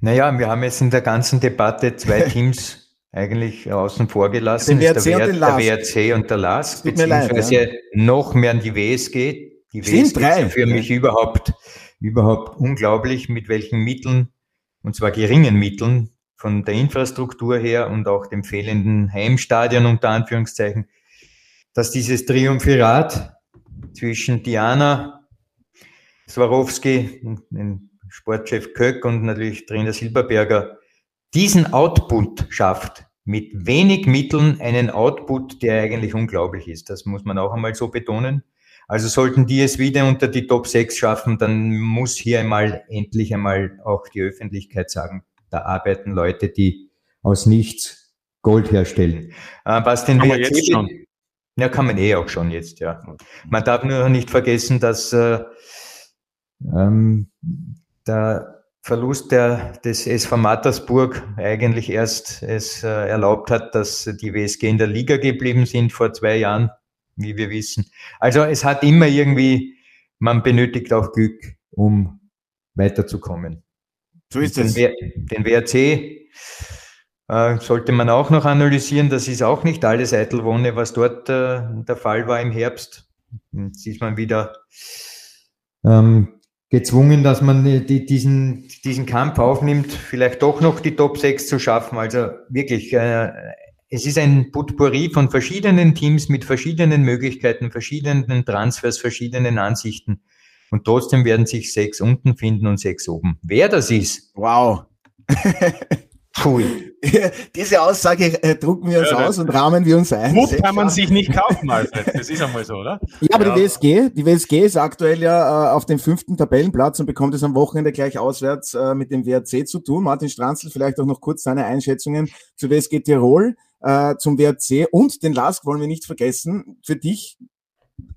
Naja, wir haben jetzt in der ganzen Debatte zwei Teams eigentlich außen vor gelassen. Den WRC der, der WRC und der LASK, beziehungsweise leid, ja. noch mehr an die WSG. Die WSG drei. ist für mich überhaupt, überhaupt unglaublich, mit welchen Mitteln, und zwar geringen Mitteln, von der Infrastruktur her und auch dem fehlenden Heimstadion unter Anführungszeichen, dass dieses Triumphirat zwischen Diana Swarovski, dem Sportchef Köck und natürlich Trainer Silberberger diesen Output schafft, mit wenig Mitteln einen Output, der eigentlich unglaublich ist. Das muss man auch einmal so betonen. Also sollten die es wieder unter die Top 6 schaffen, dann muss hier einmal endlich einmal auch die Öffentlichkeit sagen, da arbeiten Leute, die aus nichts Gold herstellen. Äh, was den kann WRC jetzt schon. Ja, kann man eh auch schon jetzt, ja. Man darf nur nicht vergessen, dass äh, ähm, der Verlust der, des SV Mattersburg eigentlich erst es äh, erlaubt hat, dass die WSG in der Liga geblieben sind vor zwei Jahren, wie wir wissen. Also es hat immer irgendwie, man benötigt auch Glück, um weiterzukommen. So ist es. Den, WRC äh, sollte man auch noch analysieren. Das ist auch nicht alles Eitelwonne, was dort äh, der Fall war im Herbst. Jetzt ist man wieder ähm, gezwungen, dass man die, diesen, diesen Kampf aufnimmt, vielleicht doch noch die Top 6 zu schaffen. Also wirklich, äh, es ist ein Potpourri von verschiedenen Teams mit verschiedenen Möglichkeiten, verschiedenen Transfers, verschiedenen Ansichten. Und trotzdem werden sich sechs unten finden und sechs oben. Wer das ist? Wow. Pui. Diese Aussage äh, drucken wir uns ja, aus und rahmen wir uns ein. Mut kann man sich nicht kaufen, Alfred. Das ist einmal so, oder? Ja, aber ja. die WSG, die WSG ist aktuell ja äh, auf dem fünften Tabellenplatz und bekommt es am Wochenende gleich auswärts äh, mit dem WRC zu tun. Martin Stranzl, vielleicht auch noch kurz seine Einschätzungen zur WSG Tirol, äh, zum WRC und den LASK wollen wir nicht vergessen. Für dich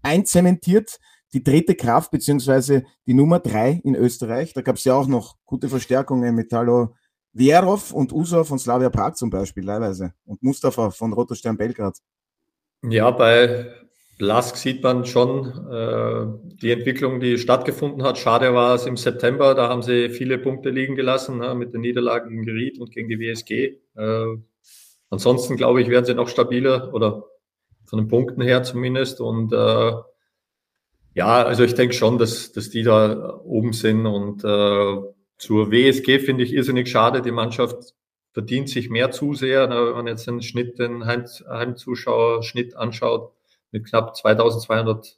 einzementiert die dritte Kraft beziehungsweise die Nummer drei in Österreich. Da gab es ja auch noch gute Verstärkungen mit Talo Vierov und Uso von Slavia Prag zum Beispiel teilweise und Mustafa von Roter Stern Belgrad. Ja, bei Lask sieht man schon äh, die Entwicklung, die stattgefunden hat. Schade war es im September, da haben sie viele Punkte liegen gelassen ne, mit den Niederlagen gegen Geriet und gegen die WSG. Äh, ansonsten glaube ich, werden sie noch stabiler oder von den Punkten her zumindest und äh, ja, also ich denke schon, dass, dass die da oben sind und äh, zur WSG finde ich irrsinnig schade. Die Mannschaft verdient sich mehr Zuseher. Ne, wenn man jetzt den Schnitt, den Heim, Heimzuschauerschnitt anschaut, mit knapp 2200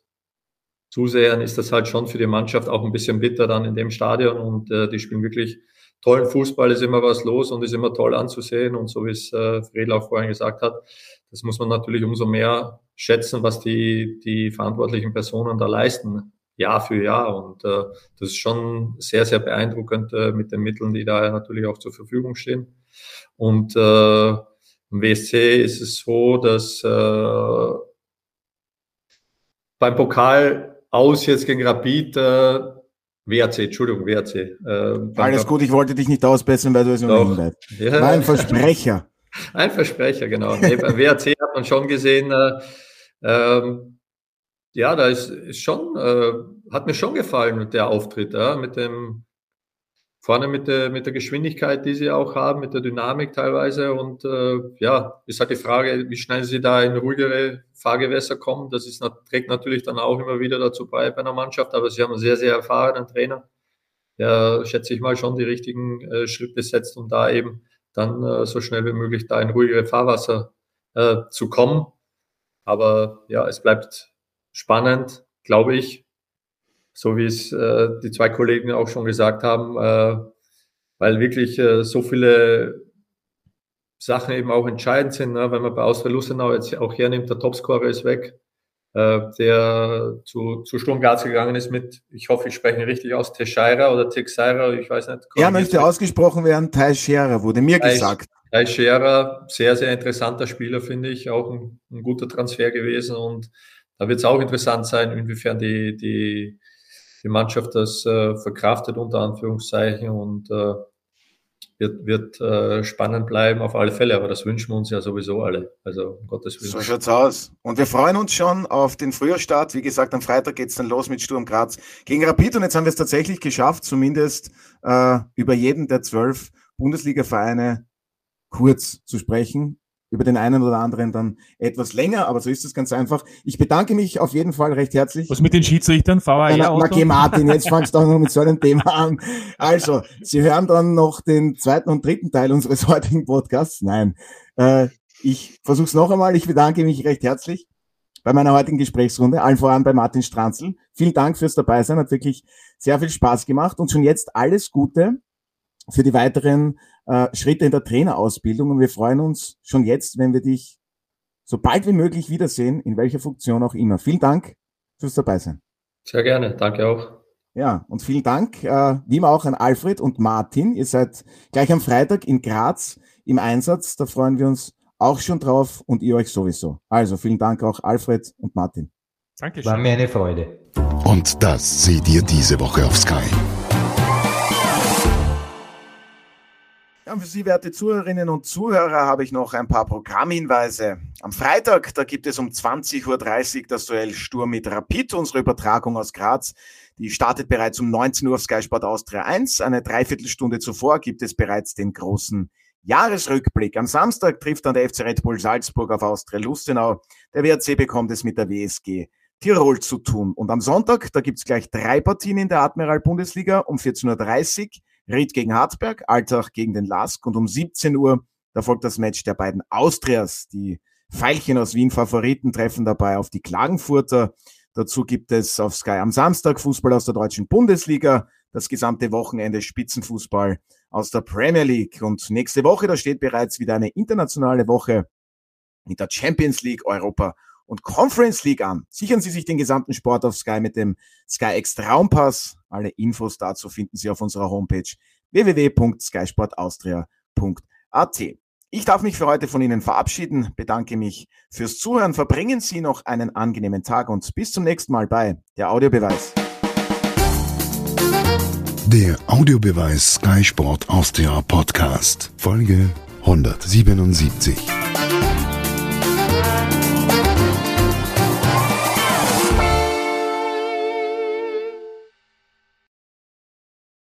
Zusehern ist das halt schon für die Mannschaft auch ein bisschen bitter dann in dem Stadion und äh, die spielen wirklich tollen Fußball, ist immer was los und ist immer toll anzusehen und so wie es äh, Fredel auch vorhin gesagt hat, das muss man natürlich umso mehr schätzen, was die, die verantwortlichen Personen da leisten, Jahr für Jahr. Und äh, das ist schon sehr, sehr beeindruckend äh, mit den Mitteln, die da natürlich auch zur Verfügung stehen. Und äh, im WSC ist es so, dass äh, beim Pokal aus jetzt gegen Rapid äh, WRC, Entschuldigung, WRC. Äh, Alles gut, ich wollte dich nicht ausbessern, weil du es noch nicht Ja. War ein Versprecher. Ein Versprecher, genau. Nee, beim WRC hat man schon gesehen, äh, ähm, ja, da ist, ist schon, äh, hat mir schon gefallen der Auftritt, ja, mit dem, vorne mit der, mit der Geschwindigkeit, die sie auch haben, mit der Dynamik teilweise. Und äh, ja, ist halt die Frage, wie schnell sie da in ruhigere Fahrgewässer kommen. Das ist, trägt natürlich dann auch immer wieder dazu bei bei einer Mannschaft, aber sie haben einen sehr, sehr erfahrenen Trainer, der, schätze ich mal, schon die richtigen äh, Schritte setzt, um da eben dann äh, so schnell wie möglich da in ruhigere Fahrwasser äh, zu kommen. Aber ja, es bleibt spannend, glaube ich, so wie es äh, die zwei Kollegen auch schon gesagt haben, äh, weil wirklich äh, so viele Sachen eben auch entscheidend sind. Ne? Wenn man bei Austria Lustenau jetzt auch hernimmt, der Topscorer ist weg, der zu, zu Sturm Graz gegangen ist mit, ich hoffe, ich spreche ihn richtig aus, Teixeira oder Teixeira, ich weiß nicht. Er möchte ausgesprochen werden, Teixeira, wurde mir gesagt. Teixeira, sehr, sehr interessanter Spieler, finde ich, auch ein, ein guter Transfer gewesen und da wird es auch interessant sein, inwiefern die, die die Mannschaft das äh, verkraftet unter Anführungszeichen und äh, wird, wird äh, spannend bleiben auf alle Fälle, aber das wünschen wir uns ja sowieso alle. Also um Gottes Willen. So schaut's aus. Und wir freuen uns schon auf den Frühjahrstart. Wie gesagt, am Freitag geht's dann los mit Sturm Graz gegen Rapid und jetzt haben wir es tatsächlich geschafft, zumindest äh, über jeden der zwölf Bundesliga-Vereine kurz zu sprechen über den einen oder anderen dann etwas länger, aber so ist es ganz einfach. Ich bedanke mich auf jeden Fall recht herzlich. Was mit den Schiedsrichtern? VAR? Na, na, Martin, jetzt fangst du auch noch mit so einem Thema an. Also, Sie hören dann noch den zweiten und dritten Teil unseres heutigen Podcasts. Nein, äh, ich versuche es noch einmal. Ich bedanke mich recht herzlich bei meiner heutigen Gesprächsrunde, allen voran bei Martin Stranzl. Vielen Dank fürs Dabeisein, hat wirklich sehr viel Spaß gemacht und schon jetzt alles Gute für die weiteren äh, Schritte in der Trainerausbildung. Und wir freuen uns schon jetzt, wenn wir dich so bald wie möglich wiedersehen, in welcher Funktion auch immer. Vielen Dank fürs Dabeisein. Sehr gerne, danke auch. Ja, und vielen Dank, äh, wie immer auch an Alfred und Martin. Ihr seid gleich am Freitag in Graz im Einsatz. Da freuen wir uns auch schon drauf und ihr euch sowieso. Also vielen Dank auch Alfred und Martin. Dankeschön. War mir eine Freude. Und das seht ihr diese Woche auf Sky. Ja, für Sie, werte Zuhörerinnen und Zuhörer, habe ich noch ein paar Programmhinweise. Am Freitag, da gibt es um 20.30 Uhr das Duell Sturm mit Rapid, unsere Übertragung aus Graz. Die startet bereits um 19 Uhr auf Sky Sport Austria 1. Eine Dreiviertelstunde zuvor gibt es bereits den großen Jahresrückblick. Am Samstag trifft dann der FC Red Bull Salzburg auf Austria Lustenau. Der WRC bekommt es mit der WSG Tirol zu tun. Und am Sonntag, da gibt es gleich drei Partien in der Admiral Bundesliga um 14.30 Uhr. Ried gegen Harzberg, Altach gegen den Lask und um 17 Uhr, da folgt das Match der beiden Austrias. Die Veilchen aus Wien Favoriten treffen dabei auf die Klagenfurter. Dazu gibt es auf Sky am Samstag Fußball aus der deutschen Bundesliga, das gesamte Wochenende Spitzenfußball aus der Premier League. Und nächste Woche, da steht bereits wieder eine internationale Woche mit der Champions League, Europa und Conference League an. Sichern Sie sich den gesamten Sport auf Sky mit dem Sky X Traumpass. Alle Infos dazu finden Sie auf unserer Homepage www.skysportaustria.at. Ich darf mich für heute von Ihnen verabschieden, bedanke mich fürs Zuhören, verbringen Sie noch einen angenehmen Tag und bis zum nächsten Mal bei der Audiobeweis. Der Audiobeweis Sky Sport Austria Podcast, Folge 177.